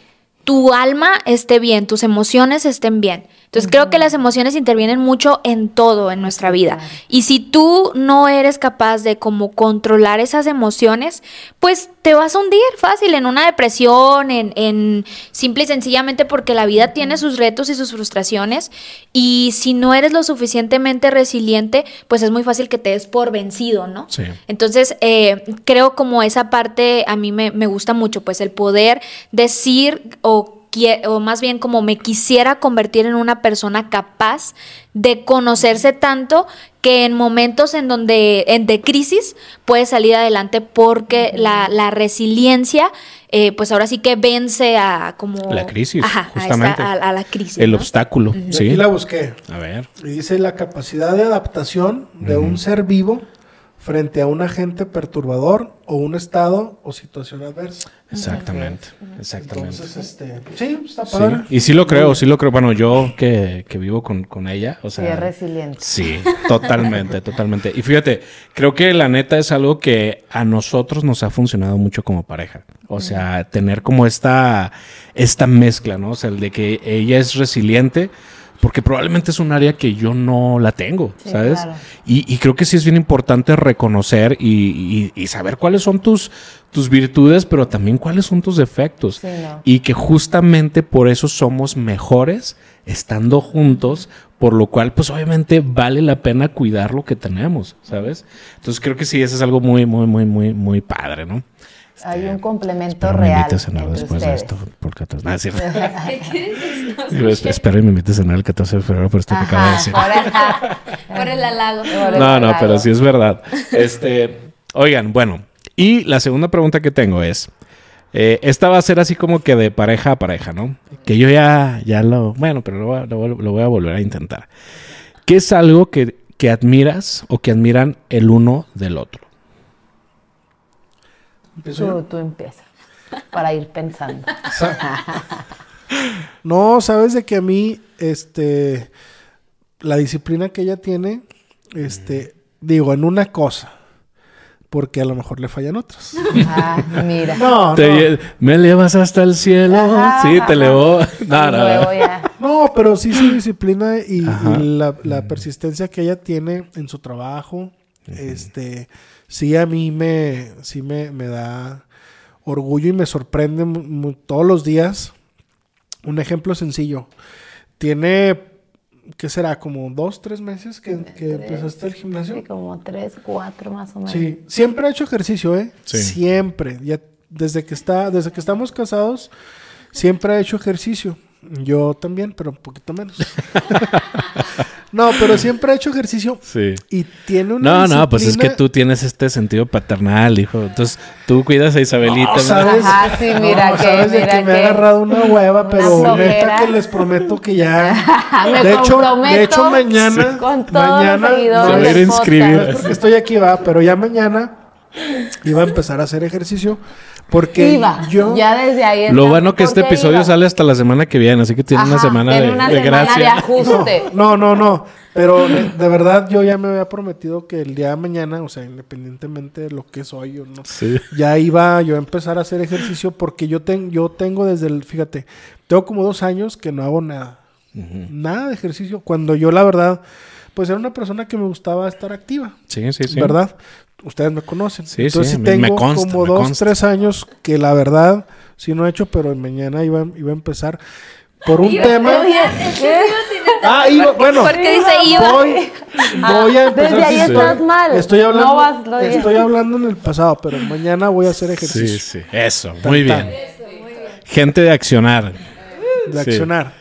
S2: tu alma esté bien, tus emociones estén bien. Entonces creo que las emociones intervienen mucho en todo en nuestra vida. Y si tú no eres capaz de como controlar esas emociones, pues te vas a hundir fácil en una depresión, en, en simple y sencillamente porque la vida tiene sus retos y sus frustraciones. Y si no eres lo suficientemente resiliente, pues es muy fácil que te des por vencido, ¿no?
S1: Sí.
S2: Entonces, eh, creo como esa parte a mí me, me gusta mucho, pues el poder decir o o más bien como me quisiera convertir en una persona capaz de conocerse tanto que en momentos en donde en de crisis puede salir adelante porque la, la resiliencia eh, pues ahora sí que vence a como
S1: La crisis,
S2: Ajá, a,
S1: justamente.
S2: esta- a- a la crisis
S1: El
S2: ¿no?
S1: obstáculo,
S3: Y
S1: sí.
S3: Aquí la busqué.
S1: A ver.
S3: Y dice la capacidad de adaptación de un ser vivo frente a un agente perturbador o un estado o situación adversa.
S1: Exactamente, exactamente.
S3: Entonces, este, sí, está
S1: Sí.
S3: padre.
S1: Y sí lo creo, sí lo creo. Bueno, yo que, que vivo con, con ella, o
S4: Sí,
S1: sea...
S4: es resiliente.
S1: Sí, totalmente, [LAUGHS] totalmente. Y fíjate, creo que la neta es algo que a nosotros nos ha funcionado mucho como pareja. O sea, tener como esta, esta mezcla, ¿no? O sea, el de que ella es resiliente, porque probablemente es un área que yo no la tengo,
S4: Sí,
S1: ¿sabes?
S4: claro.
S1: Y, y creo que sí es bien importante reconocer y, y- y saber cuáles son tus, tus virtudes, pero también cuáles son tus defectos.
S4: Sí, no.
S1: Y que justamente por eso somos mejores estando juntos, por lo cual pues obviamente vale la pena cuidar lo que tenemos, ¿sabes? Entonces creo que sí, eso es algo muy, muy, muy, muy, muy padre, ¿no?
S4: Hay un complemento
S1: Espero me
S4: real
S1: invites a cenar después
S4: ustedes.
S1: de esto. Por 14. Nada, es cierto. [LAUGHS] [LAUGHS] Digo, es- espero y me invites a cenar el 14 de febrero por esto que acabo de decir.
S4: por- [LAUGHS]
S2: por el halago
S4: Por el
S1: No, no, pero sí es verdad. Este, oigan, bueno, y la segunda pregunta que tengo es, eh, esta va a ser así como que de pareja a pareja, ¿no? Que yo ya, ya lo, bueno, pero lo lo voy a volver a intentar. ¿Qué es algo que, que admiras o que admiran el uno del otro?
S4: Tú, tú empieza para ir pensando. [LAUGHS]
S3: No, sabes de que a mí, este, la disciplina que ella tiene, este, digo, en una cosa, porque a lo mejor le fallan otras.
S4: Ah, mira.
S3: No,
S1: Te
S3: no.
S1: ¿Me elevas hasta el cielo?
S4: Ajá,
S1: sí, te elevó.
S4: Y
S1: No, no,
S4: luego
S1: no.
S4: ya.
S3: No, pero sí su disciplina y, la, la persistencia que ella tiene en su trabajo, este, sí a mí me, sí me, me da orgullo y me sorprende todos los días. Un ejemplo sencillo. Tiene, ¿qué será? Como dos, tres meses que, que empezaste el gimnasio.
S4: Sí, como tres, cuatro más o menos.
S3: Sí, siempre ha hecho ejercicio, ¿eh?
S1: Sí.
S3: Siempre. Ya desde que está, desde que estamos casados, siempre ha hecho ejercicio. Yo también, pero un poquito menos. [LAUGHS] no, pero siempre ha hecho ejercicio
S1: Sí.
S3: y tiene una
S1: No, no, pues es que tú tienes este sentido paternal, hijo. Entonces, tú cuidas a Isabelita.
S3: ¿sabes?
S4: Ajá, sí, mira
S3: No,
S4: que-
S3: sabes de que me ha agarrado una hueva, pero neta que les prometo que ya. [LAUGHS]
S4: Me
S3: de hecho,
S4: comprometo
S3: de hecho mañana,
S4: con todos los
S3: mañana
S4: seguidores
S1: Se va a ir a inscribir.
S3: No
S4: podcast.
S3: es porque estoy aquí, va, pero ya mañana iba a empezar a hacer ejercicio porque
S4: Iba,
S3: yo
S4: ya desde ahí
S1: Lo bueno que este
S4: ¿Por qué
S1: episodio
S4: iba?
S1: sale hasta la semana que viene, así que tiene una semana de,
S4: una
S1: de
S4: semana
S1: gracia.
S4: de ajuste.
S3: No, no, no, pero de, de verdad yo ya me había prometido que el día de mañana, o sea, independientemente de lo que soy o no,
S1: Sí.
S3: ya iba yo a empezar a hacer ejercicio porque yo, ten- yo tengo desde el, fíjate, tengo como dos años que no hago nada, nada de ejercicio, cuando yo la verdad, pues era una persona que me gustaba estar activa,
S1: Sí, sí, sí.
S3: ¿verdad? Ustedes me conocen.
S1: Sí,
S3: Entonces
S1: sí,
S3: sí
S1: me- me
S3: tengo
S1: consta,
S3: como
S1: me
S3: dos,
S1: consta.
S3: tres años que la verdad sí no he hecho, pero mañana iba, iba a empezar por un tema. Ah, iba, bueno.
S2: Porque dice iba.
S3: Voy, voy a empezar.
S4: Desde ahí estás
S3: estoy-
S4: mal.
S3: Estoy hablando,
S4: No vas, lo
S3: estoy hablando en el pasado, pero mañana voy a hacer ejercicio
S1: Sí, sí. Eso, muy
S3: Tan,
S1: bien. Gente de accionar.
S3: de
S1: Sí.
S3: accionar.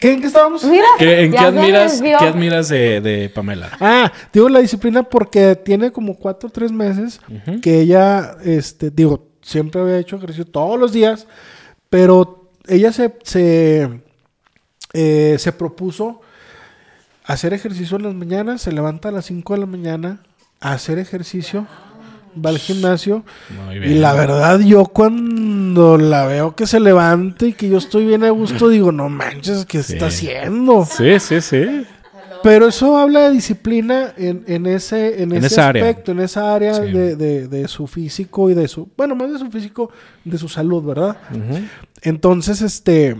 S3: ¿Qué, ¿En qué estábamos?
S4: Mira,
S1: ¿Qué- ¿En qué admiras, qué admiras de, de Pamela?
S3: Ah, digo la disciplina porque tiene como cuatro o tres meses que ella, este, digo, siempre había hecho ejercicio todos los días, pero ella se, se, eh, se propuso hacer ejercicio en las mañanas, se levanta a las 5 de la mañana a hacer ejercicio, va al gimnasio
S1: Muy
S3: y la verdad yo cuando la veo que se levanta y que yo estoy bien a gusto digo, no manches, ¿qué
S1: Sí.
S3: está haciendo?
S1: Sí, sí, sí.
S3: Pero eso habla de disciplina en, en ese, en
S1: En
S3: ese
S1: área.
S3: aspecto, en esa área
S1: Sí.
S3: de, de- de su físico y de su, bueno, más de su físico, de su salud, ¿verdad? Entonces, este,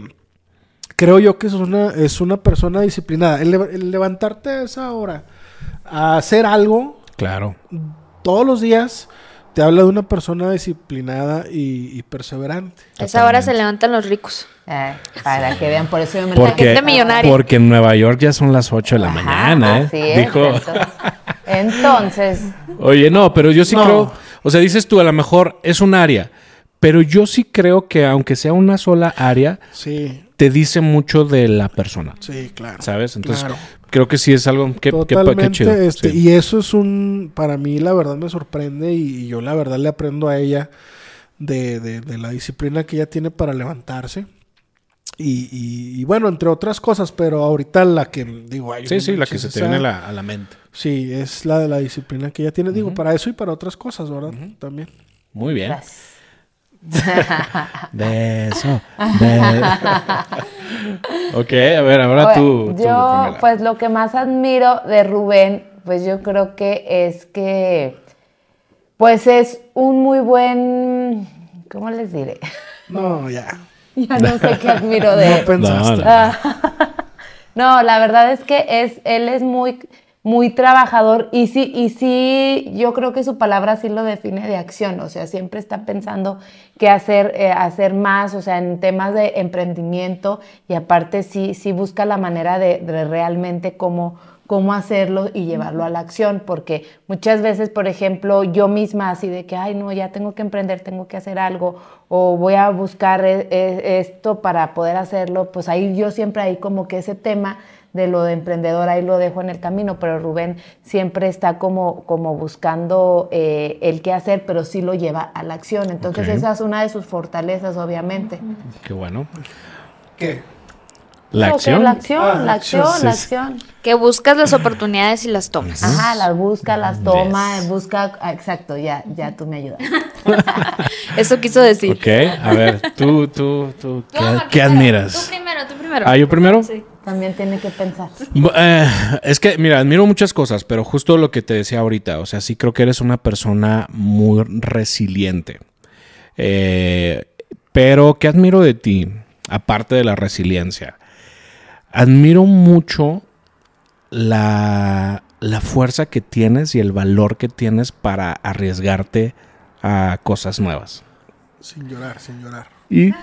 S3: creo yo que es una, es una persona disciplinada. El levantarte a esa hora a hacer algo
S1: Claro.
S3: Todos los días te habla de una persona disciplinada y, y perseverante.
S2: A esa hora se levantan los ricos.
S4: Eh, para que vean, por eso yo me
S1: Porque,
S2: gente millonaria.
S1: porque en Nueva York ya son las 8 de la
S4: Ajá,
S1: mañana, ¿eh?
S4: así es,
S1: Dijo.
S4: entonces- Entonces,
S1: Oye, no, pero yo sí
S3: No.
S1: creo. O sea, dices tú, a lo mejor es un área. Pero yo sí creo que aunque sea una sola área,
S3: Sí,
S1: te dice mucho de la persona.
S3: sí, claro.
S1: ¿Sabes? Entonces,
S3: Claro.
S1: creo que sí es algo que,
S3: Totalmente.
S1: que chido.
S3: este,
S1: sí.
S3: Y eso es un, para mí la verdad me sorprende y, y yo la verdad le aprendo a ella de, de- de la disciplina que ella tiene para levantarse. Y, y- y bueno, entre otras cosas, pero ahorita la que digo, ay,
S1: Sí, sí, la que se te viene a la, a la mente.
S3: Sí, es la de la disciplina que ella tiene. Digo, para eso y para otras cosas, ¿verdad? También.
S1: Muy bien.
S4: gracias. [LAUGHS]
S1: Beso. ok, a ver, ahora
S4: Oye,
S1: tú.
S4: Yo, pues lo que más admiro de Rubén, pues yo creo que es que, pues es un muy buen, ¿cómo les diré?
S3: No, ya. [LAUGHS]
S4: ya no sé qué admiro de
S3: No
S4: él.
S3: pensaste.
S1: no.
S4: Ah, [LAUGHS] no, la verdad es que es, él es muy, muy trabajador y sí, y sí, yo creo que su palabra sí lo define de acción, o sea, siempre está pensando qué hacer, eh, hacer más, o sea, en temas de emprendimiento y aparte sí, sí busca la manera de, realmente cómo, cómo hacerlo y llevarlo a la acción, porque muchas veces, por ejemplo, yo misma así de que, ay, no, ya tengo que emprender, tengo que hacer algo, o voy a buscar eh, eh, esto para poder hacerlo, pues ahí yo siempre ahí como que ese tema de lo de emprendedor ahí lo dejo en el camino, pero Rubén siempre está como, como buscando eh, el qué hacer, pero sí lo lleva a la acción. Entonces esa es una de sus fortalezas, obviamente.
S1: Qué bueno.
S3: ¿Qué?
S1: La acción.
S4: La acción,
S3: Ah,
S4: la acción,
S1: sí,
S4: la acción.
S2: Que buscas las oportunidades y las tomas.
S4: Ajá, las busca, las toma,
S1: Yes.
S4: busca, ah, exacto, ya, ya tú me ayudas. [LAUGHS]
S2: Eso quiso decir.
S1: Ok, a ver, tú, tú, tú, ¿qué, qué admiras?
S2: Tú primero, tú primero.
S1: Ah, ¿yo primero?
S2: Sí.
S4: También tiene que pensar.
S1: Eh, es que, mira, admiro muchas cosas, pero justo lo que te decía ahorita, o sea, sí creo que eres una persona muy resiliente. Eh, pero, ¿qué admiro de ti? Aparte de la resiliencia. Admiro mucho la, la fuerza que tienes y el valor que tienes para arriesgarte a cosas nuevas.
S3: Sin llorar, sin llorar.
S1: Y,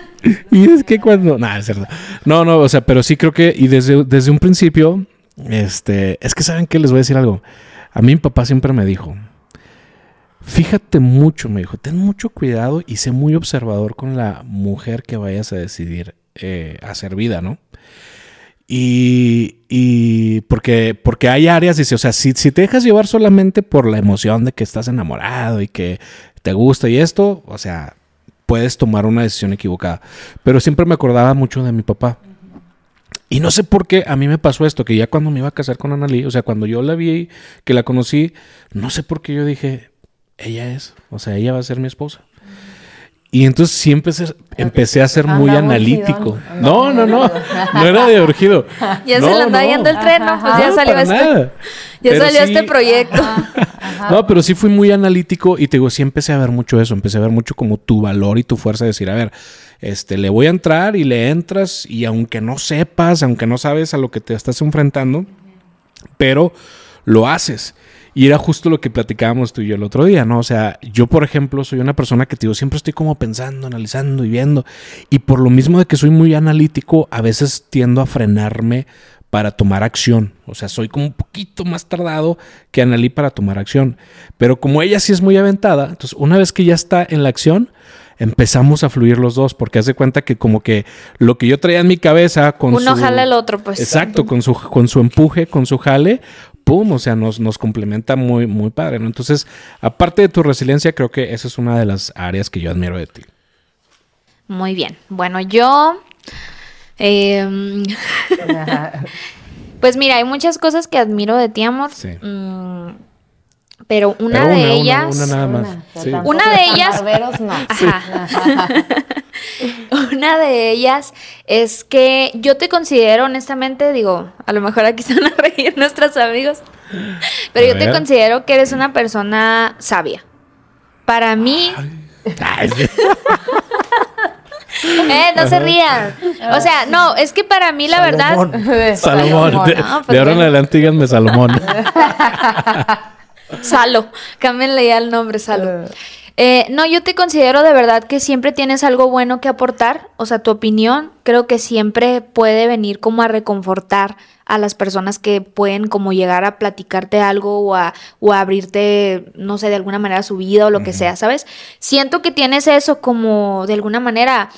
S1: y es que cuando. Nah, es cierto. No, no, o sea, pero sí creo que. Y desde, desde un principio. Este. Es que saben que les voy a decir algo. A mí mi papá siempre me dijo. Fíjate mucho, me dijo. Ten mucho cuidado y sé muy observador con la mujer que vayas a decidir eh, hacer vida, ¿no? Y, y porque, porque hay áreas, dice, o sea, si, si te dejas llevar solamente por la emoción de que estás enamorado y que te gusta y esto, o sea, puedes tomar una decisión equivocada. Pero siempre me acordaba mucho de mi papá. Y no sé por qué a mí me pasó esto, que ya cuando me iba a casar con Annalí, o sea, cuando yo la vi, que la conocí, no sé por qué yo dije, ella es, o sea, ella va a ser mi esposa. Y entonces sí empecé, empecé a ser muy
S4: Anda muy
S1: analítico. No, no, no, no [LAUGHS] era de urgido.
S2: Ya
S1: No,
S2: se le anda
S1: no.
S2: yendo el tren, ¿no? Pues ya salió
S1: para
S2: este.
S1: nada. [LAUGHS]
S2: Ya salió
S1: sí-
S2: este proyecto. [LAUGHS]
S1: No, pero sí fui muy analítico y te digo, sí empecé a ver mucho eso, empecé a ver mucho como tu valor y tu fuerza de decir, a ver, este, le voy a entrar y le entras y aunque no sepas, aunque no sabes a lo que te estás enfrentando, pero lo haces. Y era justo lo que platicábamos tú y yo el otro día, ¿no? O sea, yo, por ejemplo, soy una persona que, te digo, siempre estoy como pensando, analizando y viendo. Y por lo mismo de que soy muy analítico, a veces tiendo a frenarme para tomar acción. O sea, soy como un poquito más tardado que Analí para tomar acción. Pero como ella sí es muy aventada, entonces una vez que ya está en la acción, empezamos a fluir los dos, porque hace cuenta que como que lo que yo traía en mi cabeza con
S2: Uno
S1: su...
S2: jala al otro, pues.
S1: Exacto, con su, con su empuje, con su jale, pum, o sea, nos, nos complementa muy, muy padre, ¿no? Entonces, aparte de tu resiliencia, creo que esa es una de las áreas que yo admiro de ti.
S2: Muy bien. Bueno, yo. em, [LAUGHS] pues mira, hay muchas cosas que admiro de ti, amor.
S1: Sí.
S2: Mm, pero una
S1: Pero
S2: de
S1: una,
S2: ellas.
S1: una nada más.
S4: Una,
S1: Sí.
S2: de ellas-
S4: barberos, no.
S2: Ajá. Una de ellas es que yo te considero, honestamente, digo, a lo mejor aquí se van a [LAUGHS] reír nuestros amigos, pero
S1: A
S2: yo te considero que eres una persona sabia. Para mí,
S1: Ay. [LAUGHS]
S2: Eh, no se rían. O sea, no, es que para mí la verdad.
S3: Salomón. [LAUGHS]
S1: Salomón. De,
S2: No, pues
S1: de ahora en adelante díganme Salomón.
S2: Salo. Cámbienle ya el nombre, Salo. Eh, no, yo te considero de verdad que siempre tienes algo bueno que aportar. O sea, tu opinión creo que siempre puede venir como a reconfortar a las personas que pueden como llegar a platicarte algo o a, o a abrirte, no sé, de alguna manera su vida o lo que sea, ¿sabes? Siento que tienes eso como de alguna manera.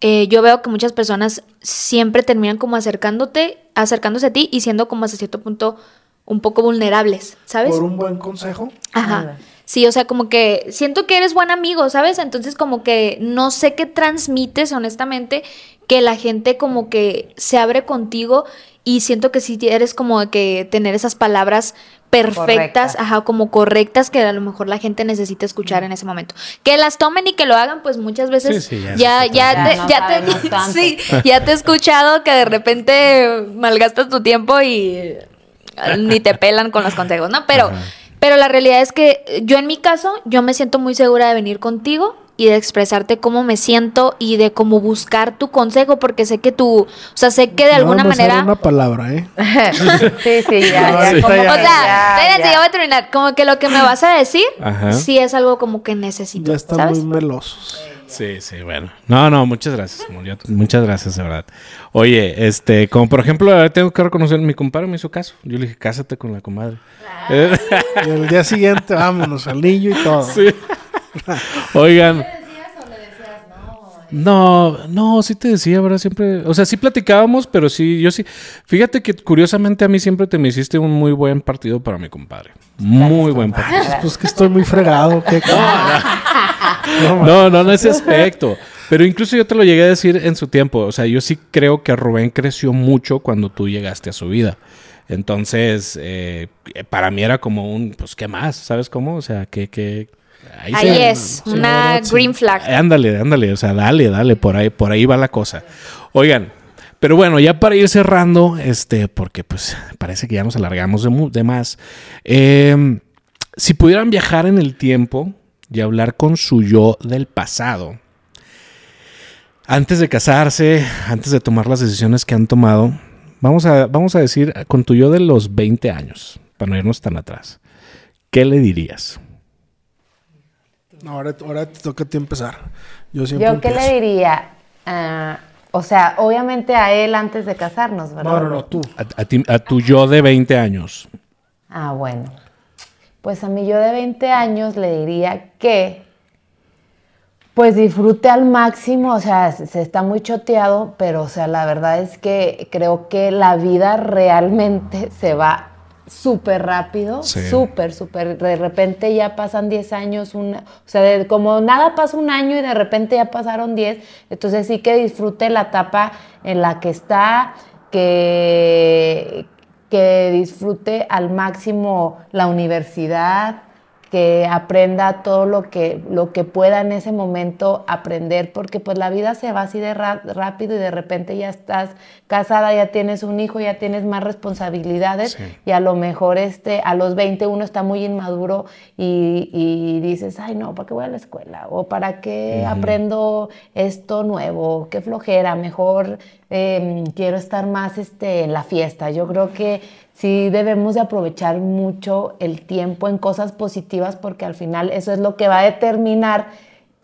S2: eh, yo veo que muchas personas siempre terminan como acercándote, acercándose a ti y siendo como hasta cierto punto un poco vulnerables, ¿sabes?
S3: Por un buen consejo.
S2: Ajá. Sí, o sea, como que siento que eres buen amigo, ¿sabes? Entonces como que no sé qué transmites, honestamente, que la gente como que se abre contigo y siento que sí eres como de que tener esas palabras perfectas, ajá, como correctas que a lo mejor la gente necesita escuchar en ese momento. Que las tomen y que lo hagan, pues muchas veces
S1: Sí, sí, ya
S2: ya, ya, te,
S4: Ya no
S2: ya te- [LAUGHS] sí, ya te he escuchado que de repente malgastas tu tiempo y ni te pelan con los consejos, ¿no? Pero,
S1: Ajá.
S2: Pero la realidad es que yo en mi caso, yo me siento muy segura de venir contigo y de expresarte cómo me siento y de cómo buscar tu consejo, porque sé que tú, o sea, sé que de
S3: No
S2: alguna
S3: sale
S2: manera...
S3: una palabra, ¿eh? [LAUGHS]
S4: sí, sí, ya,
S3: No,
S4: ya.
S3: sí.
S4: como
S3: O
S2: sea,
S4: ya,
S2: espérense,
S4: ya.
S2: ya voy a terminar. Como que lo que me vas a decir,
S1: Ajá.
S2: sí es algo como que necesito,
S3: Ya están
S2: ¿sabes?
S3: muy melosos.
S1: Sí, sí, bueno. No, no, muchas gracias. muchas gracias, de verdad. Oye, este, como por ejemplo, tengo que reconocer, mi compadre me hizo caso. Yo le dije, cásate con la comadre. Eh,
S3: Y el día siguiente, vámonos, al niño y todo.
S1: sí. Oigan. No, no, sí te decía, ¿verdad? Siempre, o sea, sí platicábamos, pero sí, yo sí. Fíjate que curiosamente a mí siempre te me hiciste un muy buen partido para mi compadre. Muy buen partido.
S3: Pues que estoy muy fregado. ¿qué?
S1: No, no en ese aspecto. Pero incluso yo te lo llegué a decir en su tiempo. O sea, yo sí creo que Rubén creció mucho cuando tú llegaste a su vida. Entonces, eh, para mí era como un, pues, ¿qué más? ¿Sabes cómo? O sea, que... que ahí
S2: Ahí
S1: se-
S2: es, una
S3: sí.
S2: green flag.
S1: Eh, Ándale, ándale, o sea, dale, dale, por ahí, por ahí va la cosa. Oigan, pero bueno, ya para ir cerrando, este, porque pues parece que ya nos alargamos de, más. eh, si pudieran viajar en el tiempo y hablar con su yo del pasado, antes de casarse, antes de tomar las decisiones que han tomado, vamos a, vamos a decir con tu yo de los 20 años, para no irnos tan atrás, ¿qué le dirías?
S3: Ahora, ahora te toca a ti empezar. Yo siempre
S4: ¿Yo qué
S3: empiezo.
S4: le diría? Ah, o sea, obviamente a él antes de casarnos, ¿verdad?
S3: No, no, no, tú.
S1: A, a ti- a tu yo de 20 años.
S4: Ah, bueno. Pues a mí yo de 20 años le diría que pues disfrute al máximo, o sea, se se está muy choteado, pero o sea, la verdad es que creo que la vida realmente [LAUGHS] se va súper rápido,
S1: Sí.
S4: súper, súper, de repente ya pasan 10 años, una, o sea, de- como nada pasa un año y de repente ya pasaron 10, entonces sí que disfrute la etapa en la que está, que, que disfrute al máximo la universidad, que aprenda todo lo que, lo que pueda en ese momento aprender, porque pues la vida se va así de rápido y de repente ya estás casada, ya tienes un hijo, ya tienes más responsabilidades
S1: Sí.
S4: y a lo mejor este, a los 20 uno está muy inmaduro y, y dices, ay no, ¿para qué voy a la escuela? ¿O para qué aprendo esto nuevo? ¿Qué flojera? Mejor eh, quiero estar más este, en la fiesta. Yo creo que sí debemos de aprovechar mucho el tiempo en cosas positivas porque al final eso es lo que va a determinar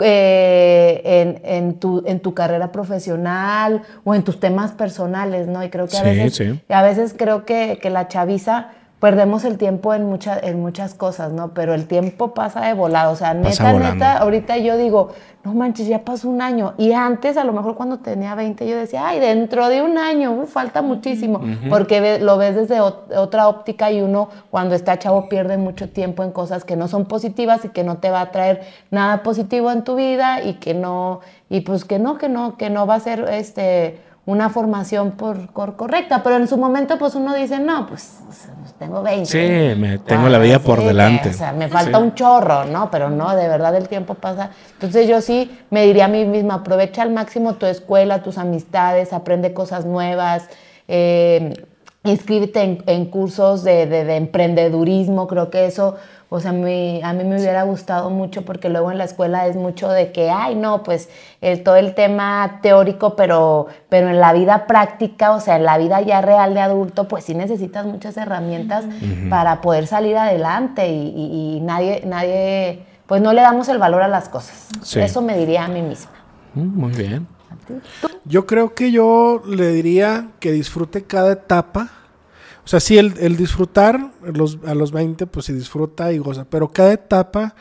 S4: eh, en, en tu, en tu carrera profesional o en tus temas personales, ¿no? Y creo que a
S1: Sí,
S4: veces,
S1: sí.
S4: a veces creo que, que la chaviza perdemos el tiempo en, mucha- en muchas cosas, ¿no? Pero el tiempo pasa de volado, o sea, neta, neta, ahorita yo digo, no manches, ya pasó un año. Y antes, a lo mejor cuando tenía 20, yo decía, ay, dentro de un año, uf, falta muchísimo. Porque ve- lo ves desde ot- otra óptica y uno, cuando está chavo, pierde mucho tiempo en cosas que no son positivas y que no te va a traer nada positivo en tu vida y que no, y pues que no, que no, que no va a ser este una formación por, por correcta, pero en su momento pues uno dice, no, pues, o sea, pues, tengo 20.
S1: Sí, me- tengo la vida por
S4: sí,
S1: delante.
S4: O sea, me falta
S1: Sí.
S4: un chorro, ¿no? Pero no, de verdad el tiempo pasa. Entonces yo sí me diría a mí misma, aprovecha al máximo tu escuela, tus amistades, aprende cosas nuevas, eh, inscríbete en, en cursos de, de, de emprendedurismo, creo que eso o sea, me, a mí me hubiera gustado mucho porque luego en la escuela es mucho de que, ay, no, pues el, todo el tema teórico, pero, pero en la vida práctica, o sea, en la vida ya real de adulto, pues sí necesitas muchas herramientas para poder salir adelante y, y, nadie, nadie, pues no le damos el valor a las cosas. Eso me diría a mí misma.
S1: Mm, muy bien.
S3: Yo creo que yo le diría que disfrute cada etapa o sea, sí, el, disfrutar los, a los 20, pues se disfruta y goza, pero cada etapa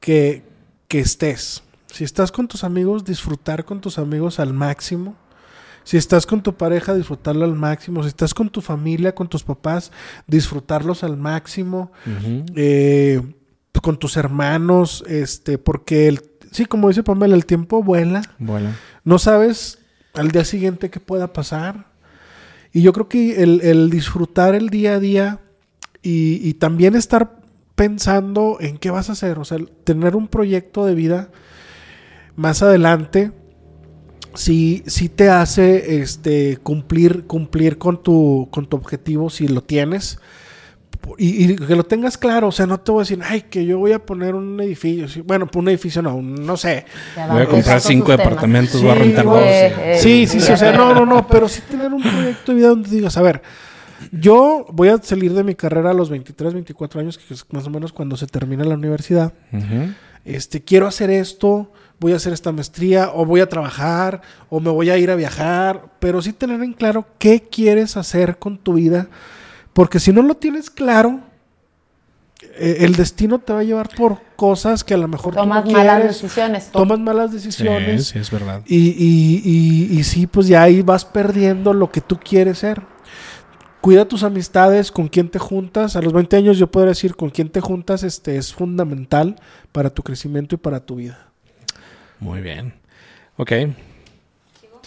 S3: que, que estés, si estás con tus amigos, disfrutar con tus amigos al máximo. Si estás con tu pareja, disfrutarlo al máximo. Si estás con tu familia, con tus papás, disfrutarlos al máximo. Eh, con tus hermanos, este, porque el, sí, como dice Pamela, el tiempo vuela.
S1: Vuela.
S3: No sabes al día siguiente qué pueda pasar. Y yo creo que el, disfrutar el día a día y, también estar pensando en qué vas a hacer, o sea, tener un proyecto de vida más adelante, sí, sí te hace este, cumplir, cumplir con, tu, con tu objetivo si lo tienes y, que lo tengas claro, o sea, no te voy a decir, ay, que yo voy a poner un edificio, bueno, un edificio no, no sé.
S1: Voy a comprar cinco departamentos, voy a rentar dos.
S3: sí, sí, sí, o sea, no, no, no, pero sí tener un proyecto de vida donde digas, a ver, yo voy a salir de mi carrera a los 23, 24 años, que es más o menos cuando se termina la universidad. Este, quiero hacer esto, voy a hacer esta maestría, o voy a trabajar, o me voy a ir a viajar, pero sí tener en claro qué quieres hacer con tu vida porque si no lo tienes claro, eh, el destino te va a llevar por cosas que a lo mejor
S4: tomas malas decisiones.
S3: Tomas malas decisiones.
S1: Sí, es verdad.
S3: Y, y, y, sí, pues ya ahí vas perdiendo lo que tú quieres ser. Cuida tus amistades, con quién te juntas. A los 20 años yo puedo decir con quién te juntas este, es fundamental para tu crecimiento y para tu vida.
S1: Muy bien. Ok.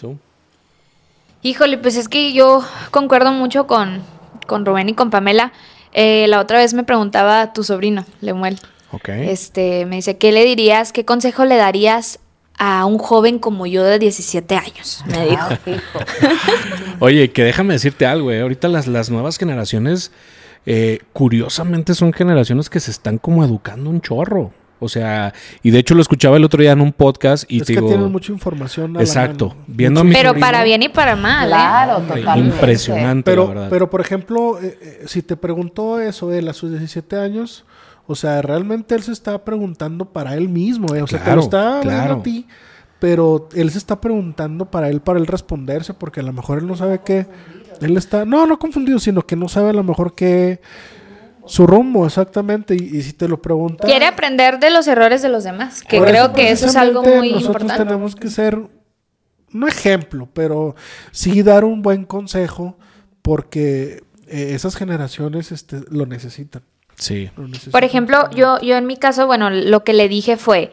S1: ¿Tú?
S2: Híjole, pues es que yo concuerdo mucho con, con Rubén y con Pamela. Eh, la otra vez me preguntaba tu sobrino, Lemuel. Este, me dice, ¿qué le dirías, qué consejo le darías a un joven como yo de 17 años? Me dijo. [LAUGHS]
S1: Oye, que déjame decirte algo, eh. Ahorita las, las nuevas generaciones, eh, curiosamente, son generaciones que se están como educando un chorro. O sea, y de hecho lo escuchaba el otro día en un podcast y
S3: es que tienen mucha información.
S1: exacto. Viendo mi
S2: Pero para bien y para mal. ¿eh?
S4: Claro, totalmente.
S1: Impresionante,
S3: pero,
S1: la verdad.
S3: Pero, por ejemplo, eh, eh, si te preguntó eso él a sus 17 años, o sea, realmente él se está preguntando para él mismo, o sea, te lo está claro. a ti, pero él se está preguntando para él, para él responderse, porque a lo mejor él no sabe qué. Él está, no, no confundido, sino que no sabe a lo mejor qué su rumbo, exactamente. Y, si te lo preguntas.
S2: Quiere aprender de los errores de los demás, que creo que eso es algo muy
S3: nosotros
S2: importante.
S3: tenemos que ser, no ejemplo, pero sí dar un buen consejo, porque eh, esas generaciones este, lo necesitan.
S1: Sí.
S2: Por ejemplo, yo, yo en mi caso, bueno, lo que le dije fue.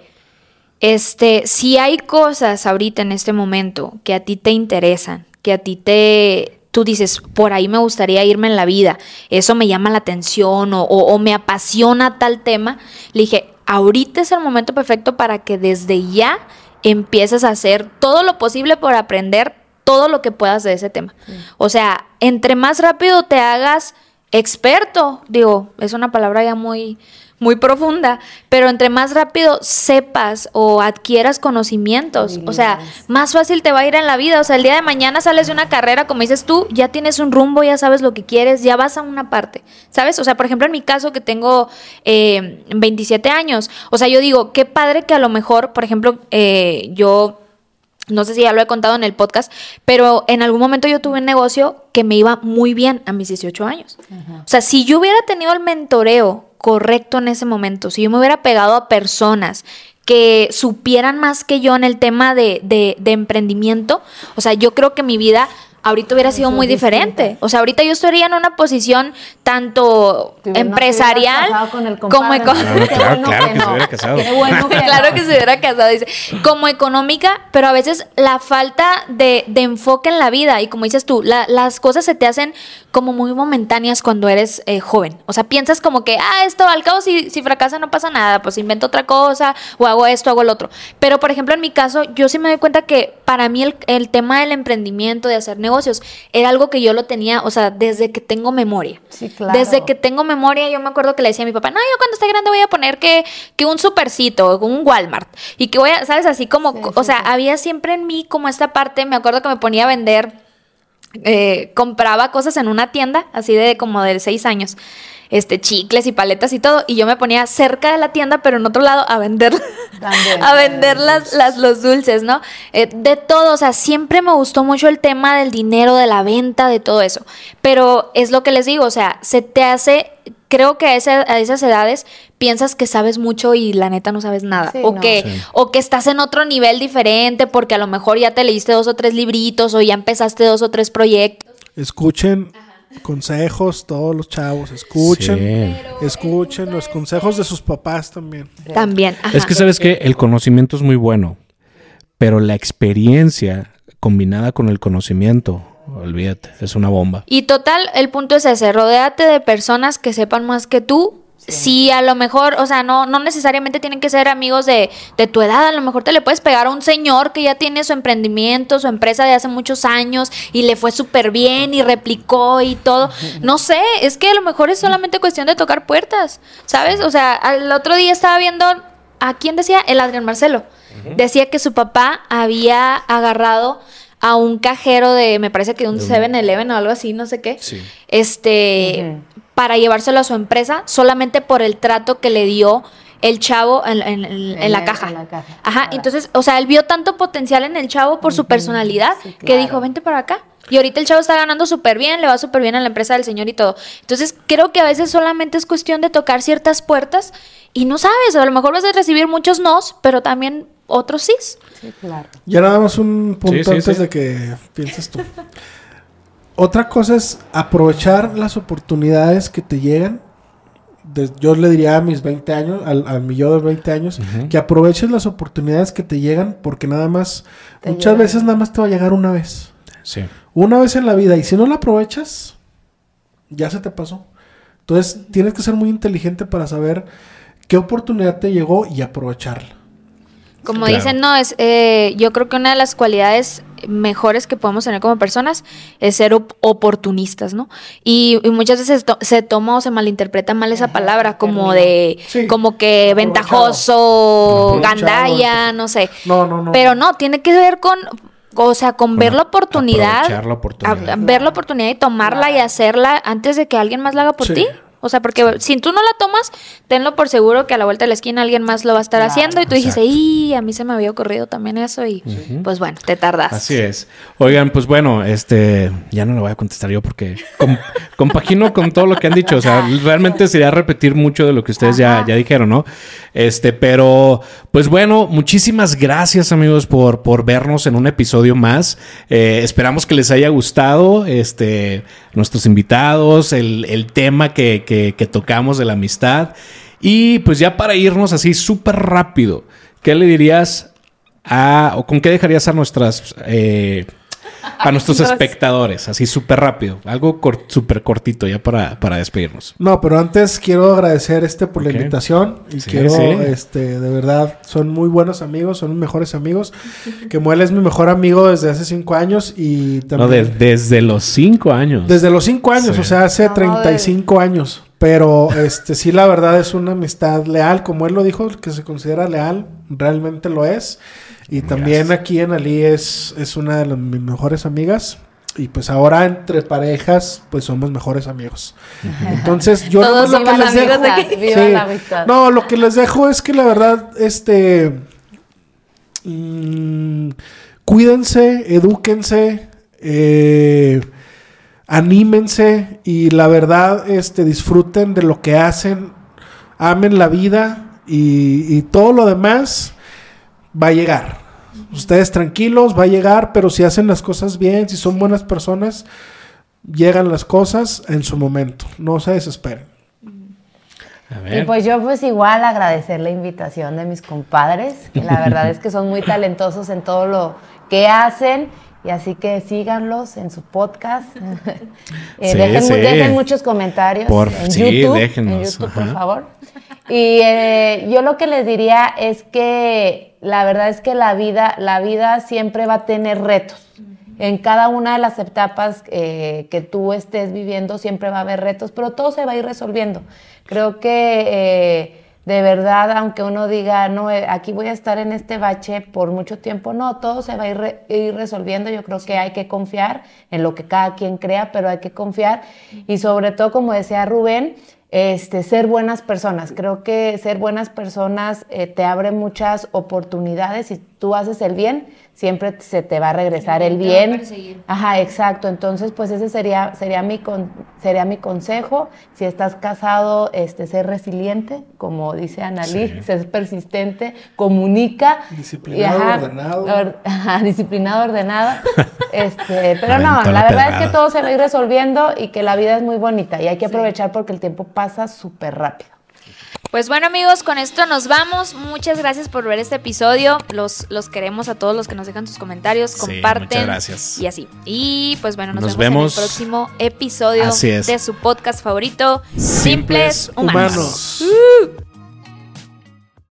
S2: Este, si hay cosas ahorita en este momento que a ti te interesan, que a ti te, tú dices, por ahí me gustaría irme en la vida, eso me llama la atención o, me apasiona tal tema, le dije, ahorita es el momento perfecto para que desde ya empieces a hacer todo lo posible por aprender todo lo que puedas de ese tema. O sea, entre más rápido te hagas experto, digo, es una palabra ya muy muy profunda, pero entre más rápido sepas o adquieras conocimientos, o sea, más fácil te va a ir en la vida. O sea, el día de mañana sales de una carrera, como dices tú, ya tienes un rumbo, ya sabes lo que quieres, ya vas a una parte, ¿sabes? O sea, por ejemplo, en mi caso que tengo 27 eh, años, o sea, yo digo, qué padre que a lo mejor, por ejemplo, eh, yo no sé si ya lo he contado en el podcast, pero en algún momento yo tuve un negocio que me iba muy bien a mis 18 años. O sea, si yo hubiera tenido el mentoreo correcto en ese momento, si yo me hubiera pegado a personas que supieran más que yo en el tema de, de, de emprendimiento, o sea, yo creo que mi vida ahorita hubiera sido muy diferente. O sea, ahorita yo estaría en una posición tanto empresarial como económica.
S1: Claro, [LAUGHS] claro, que se hubiera casado. [LAUGHS]
S2: claro que se hubiera casado, dice. Como económica, pero a veces la falta de, enfoque en la vida y como dices tú, las cosas se te hacen como muy momentáneas cuando eres eh, joven. O sea, piensas como que, ah, esto al cabo si, si fracasa no pasa nada, pues invento otra cosa o hago esto, hago el otro. Pero, por ejemplo, en mi caso, yo sí me doy cuenta que para mí el, el tema del emprendimiento, de hacer negocios, negocios. Era algo que yo lo tenía, o sea, desde que tengo memoria.
S4: Sí, claro.
S2: Desde que tengo memoria, yo me acuerdo que le decía a mi papá, no, yo cuando esté grande voy a poner que, que un supercito, un Walmart. Y que voy a, ¿sabes? Así como,
S4: Sí,
S2: o
S4: sí,
S2: sea,
S4: sí.
S2: había siempre en mí como esta parte, me acuerdo que me ponía a vender, eh, compraba cosas en una tienda, así de como de seis años. Este, chicles y paletas y todo, y yo me ponía cerca de la tienda, pero en otro lado, a vender,
S4: También. [LAUGHS]
S2: a vender las, las, los dulces, ¿no? Eh, de todo, o sea, siempre me gustó mucho el tema del dinero, de la venta, de todo eso. Pero es lo que les digo, o sea, se te hace, creo que a, esa- a esas edades piensas que sabes mucho y la neta no sabes nada.
S4: Sí,
S2: o,
S4: no.
S2: que,
S1: Sí.
S2: o que estás en otro nivel diferente porque a lo mejor ya te leíste dos o tres libritos o ya empezaste dos o tres proyectos.
S3: Escuchen consejos, todos los chavos, escuchen.
S1: Sí.
S3: Escuchen los consejos de sus papás también.
S2: También. ajá.
S1: Es que sabes que el conocimiento es muy bueno, pero la experiencia combinada con el conocimiento, olvídate, es una bomba.
S2: Y total, el punto es ese, rodéate de personas que sepan más que tú. Sí. a lo mejor, o sea, no, no necesariamente tienen que ser amigos de, de tu edad, a lo mejor te le puedes pegar a un señor que ya tiene su emprendimiento, su empresa de hace muchos años y le fue súper bien y replicó y todo. No sé, es que a lo mejor es solamente cuestión de tocar puertas, ¿sabes? O sea, el otro día estaba viendo, ¿a quién decía? El Adrián Marcelo. Decía que su papá había agarrado a un cajero de, me parece que de un 7-Eleven o algo así, no sé qué.
S1: Sí.
S2: Este, para llevárselo a su empresa solamente por el trato que le dio el chavo en, en- en- en la caja.
S4: en la caja,
S2: Ajá,
S4: claro.
S2: entonces, o sea, él vio tanto potencial en el chavo por su personalidad
S4: sí,
S2: que dijo, vente para acá. Y ahorita el chavo está ganando súper bien, le va súper bien a la empresa del señor y todo. Entonces, creo que a veces solamente es cuestión de tocar ciertas puertas y no sabes, a lo mejor vas a recibir muchos nos, pero también otros sí.
S4: Sí, claro.
S3: Ya nada más un punto
S1: Sí, sí,
S3: antes
S1: sí.
S3: de que pienses tú. Otra cosa es aprovechar las oportunidades que te llegan. De- yo le diría a mis 20 años, al, a mi yo de 20 años, que aproveches las oportunidades que te llegan porque nada más,
S4: Te
S3: muchas
S4: llegan.
S3: veces nada más te va a llegar una vez.
S1: Sí.
S3: Una vez en la vida y si no la aprovechas, ya se te pasó. Entonces tienes que ser muy inteligente para saber qué oportunidad te llegó y aprovecharla.
S2: Como
S1: Claro.
S2: dicen, no, es, eh, yo creo que una de las cualidades mejores que podemos tener como personas es ser op- oportunistas, ¿no? Y, y muchas veces to- se toma o se malinterpreta mal esa
S4: Ajá,
S2: palabra, como de,
S3: Sí,
S2: como que
S3: aprovechado.
S2: ventajoso,
S3: Aprovechado.
S2: gandalla, no sé.
S3: No, no, no.
S2: Pero no, tiene que ver con, o sea, con ver la oportunidad,
S1: la oportunidad.
S2: a- a ver la oportunidad y tomarla y hacerla antes de que alguien más la haga por
S3: Sí.
S2: ti. O sea, porque si tú no la tomas, tenlo por seguro que a la vuelta de la esquina alguien más lo va a estar
S4: Claro,
S2: haciendo y tú dijiste,
S1: exacto.
S2: y a mí se me había ocurrido también eso y pues bueno, te tardas.
S1: Así es. Oigan, pues bueno, este, ya no le voy a contestar yo porque com- [LAUGHS] compagino con todo lo que han dicho. O sea, realmente sería repetir mucho de lo que ustedes ya, ya dijeron, ¿no? Este, pero, pues bueno, muchísimas gracias, amigos, por, por vernos en un episodio más. Eh, esperamos que les haya gustado, este, nuestros invitados, el, el tema que, que- que tocamos de la amistad. Y pues ya para irnos así súper rápido, ¿qué le dirías a, o con qué dejarías a nuestras, eh, a nuestros espectadores? Así súper rápido, algo cor- súper cortito ya para, para despedirnos.
S3: No, pero antes quiero agradecer este por la invitación y
S1: Sí,
S3: quiero,
S1: sí.
S3: este, de verdad, son muy buenos amigos, son mis mejores amigos. [LAUGHS] Que Muel es mi mejor amigo desde hace cinco años y
S1: No, de-
S3: también
S1: desde los cinco años.
S3: desde los cinco años,
S1: Sí.
S3: o sea, hace
S4: No,
S3: 35 años. Pero, este, sí, la verdad es una amistad leal, como él lo dijo, que se considera leal, realmente lo es. Y también
S1: Gracias.
S3: aquí en Ali es, es una de las, mis mejores amigas. Y pues ahora entre parejas, pues somos mejores amigos. Entonces, yo
S2: Todos
S3: lo que les
S2: amigos
S3: dejo-
S2: de. [LAUGHS]
S4: Viva
S3: Sí.
S4: la amistad.
S3: No, lo que les dejo es que la verdad, este. mm, cuídense, edúquense, eh, anímense y la verdad, este, disfruten de lo que hacen, amen la vida y, y todo lo demás va a llegar. Ustedes tranquilos, va a llegar, pero si hacen las cosas bien, si son buenas personas, llegan las cosas en su momento. No se desesperen.
S1: A
S4: Y pues yo pues igual agradecer la invitación de mis compadres, que la verdad es que son muy talentosos en todo lo que hacen. Y así que síganlos en su podcast. [LAUGHS] Eh,
S1: Sí,
S4: dejen, mu-
S1: sí.
S4: dejen muchos comentarios
S1: Por-
S4: en
S1: sí,
S4: YouTube.
S1: déjenos,
S4: En YouTube, por favor. Y eh, yo lo que les diría es que la verdad es que la vida, la vida siempre va a tener retos. En cada una de las etapas eh, que tú estés viviendo siempre va a haber retos, pero todo se va a ir resolviendo. Creo que eh, de verdad, aunque uno diga, no, eh, aquí voy a estar en este bache por mucho tiempo, no, todo se va a ir, ir resolviendo. Yo creo que hay que confiar en lo que cada quien crea, pero hay que confiar. Y sobre todo, como decía Rubén, este, ser buenas personas. Creo que ser buenas personas eh, te abre muchas oportunidades. Si tú haces el bien, siempre se te va a regresar el bien. Ajá, exacto. Entonces, pues ese sería, sería, mi, sería mi consejo. Si estás casado, este, ser resiliente, como dice Analí, ser persistente, comunica.
S3: Disciplinado, ordenado. [LAUGHS]
S4: ajá, disciplinado, ordenado. [LAUGHS] este, pero no, la verdad es que todo se va a ir resolviendo y que la vida es muy bonita y hay que aprovechar porque el tiempo pasa súper rápido.
S2: Pues bueno amigos, con esto nos vamos. Muchas gracias por ver este episodio. Los, los queremos a todos los que nos dejan sus comentarios, comparten. muchas
S1: gracias.
S2: Y así. Y pues bueno, nos, vemos, en el próximo episodio de su podcast favorito, Simples, Humanos.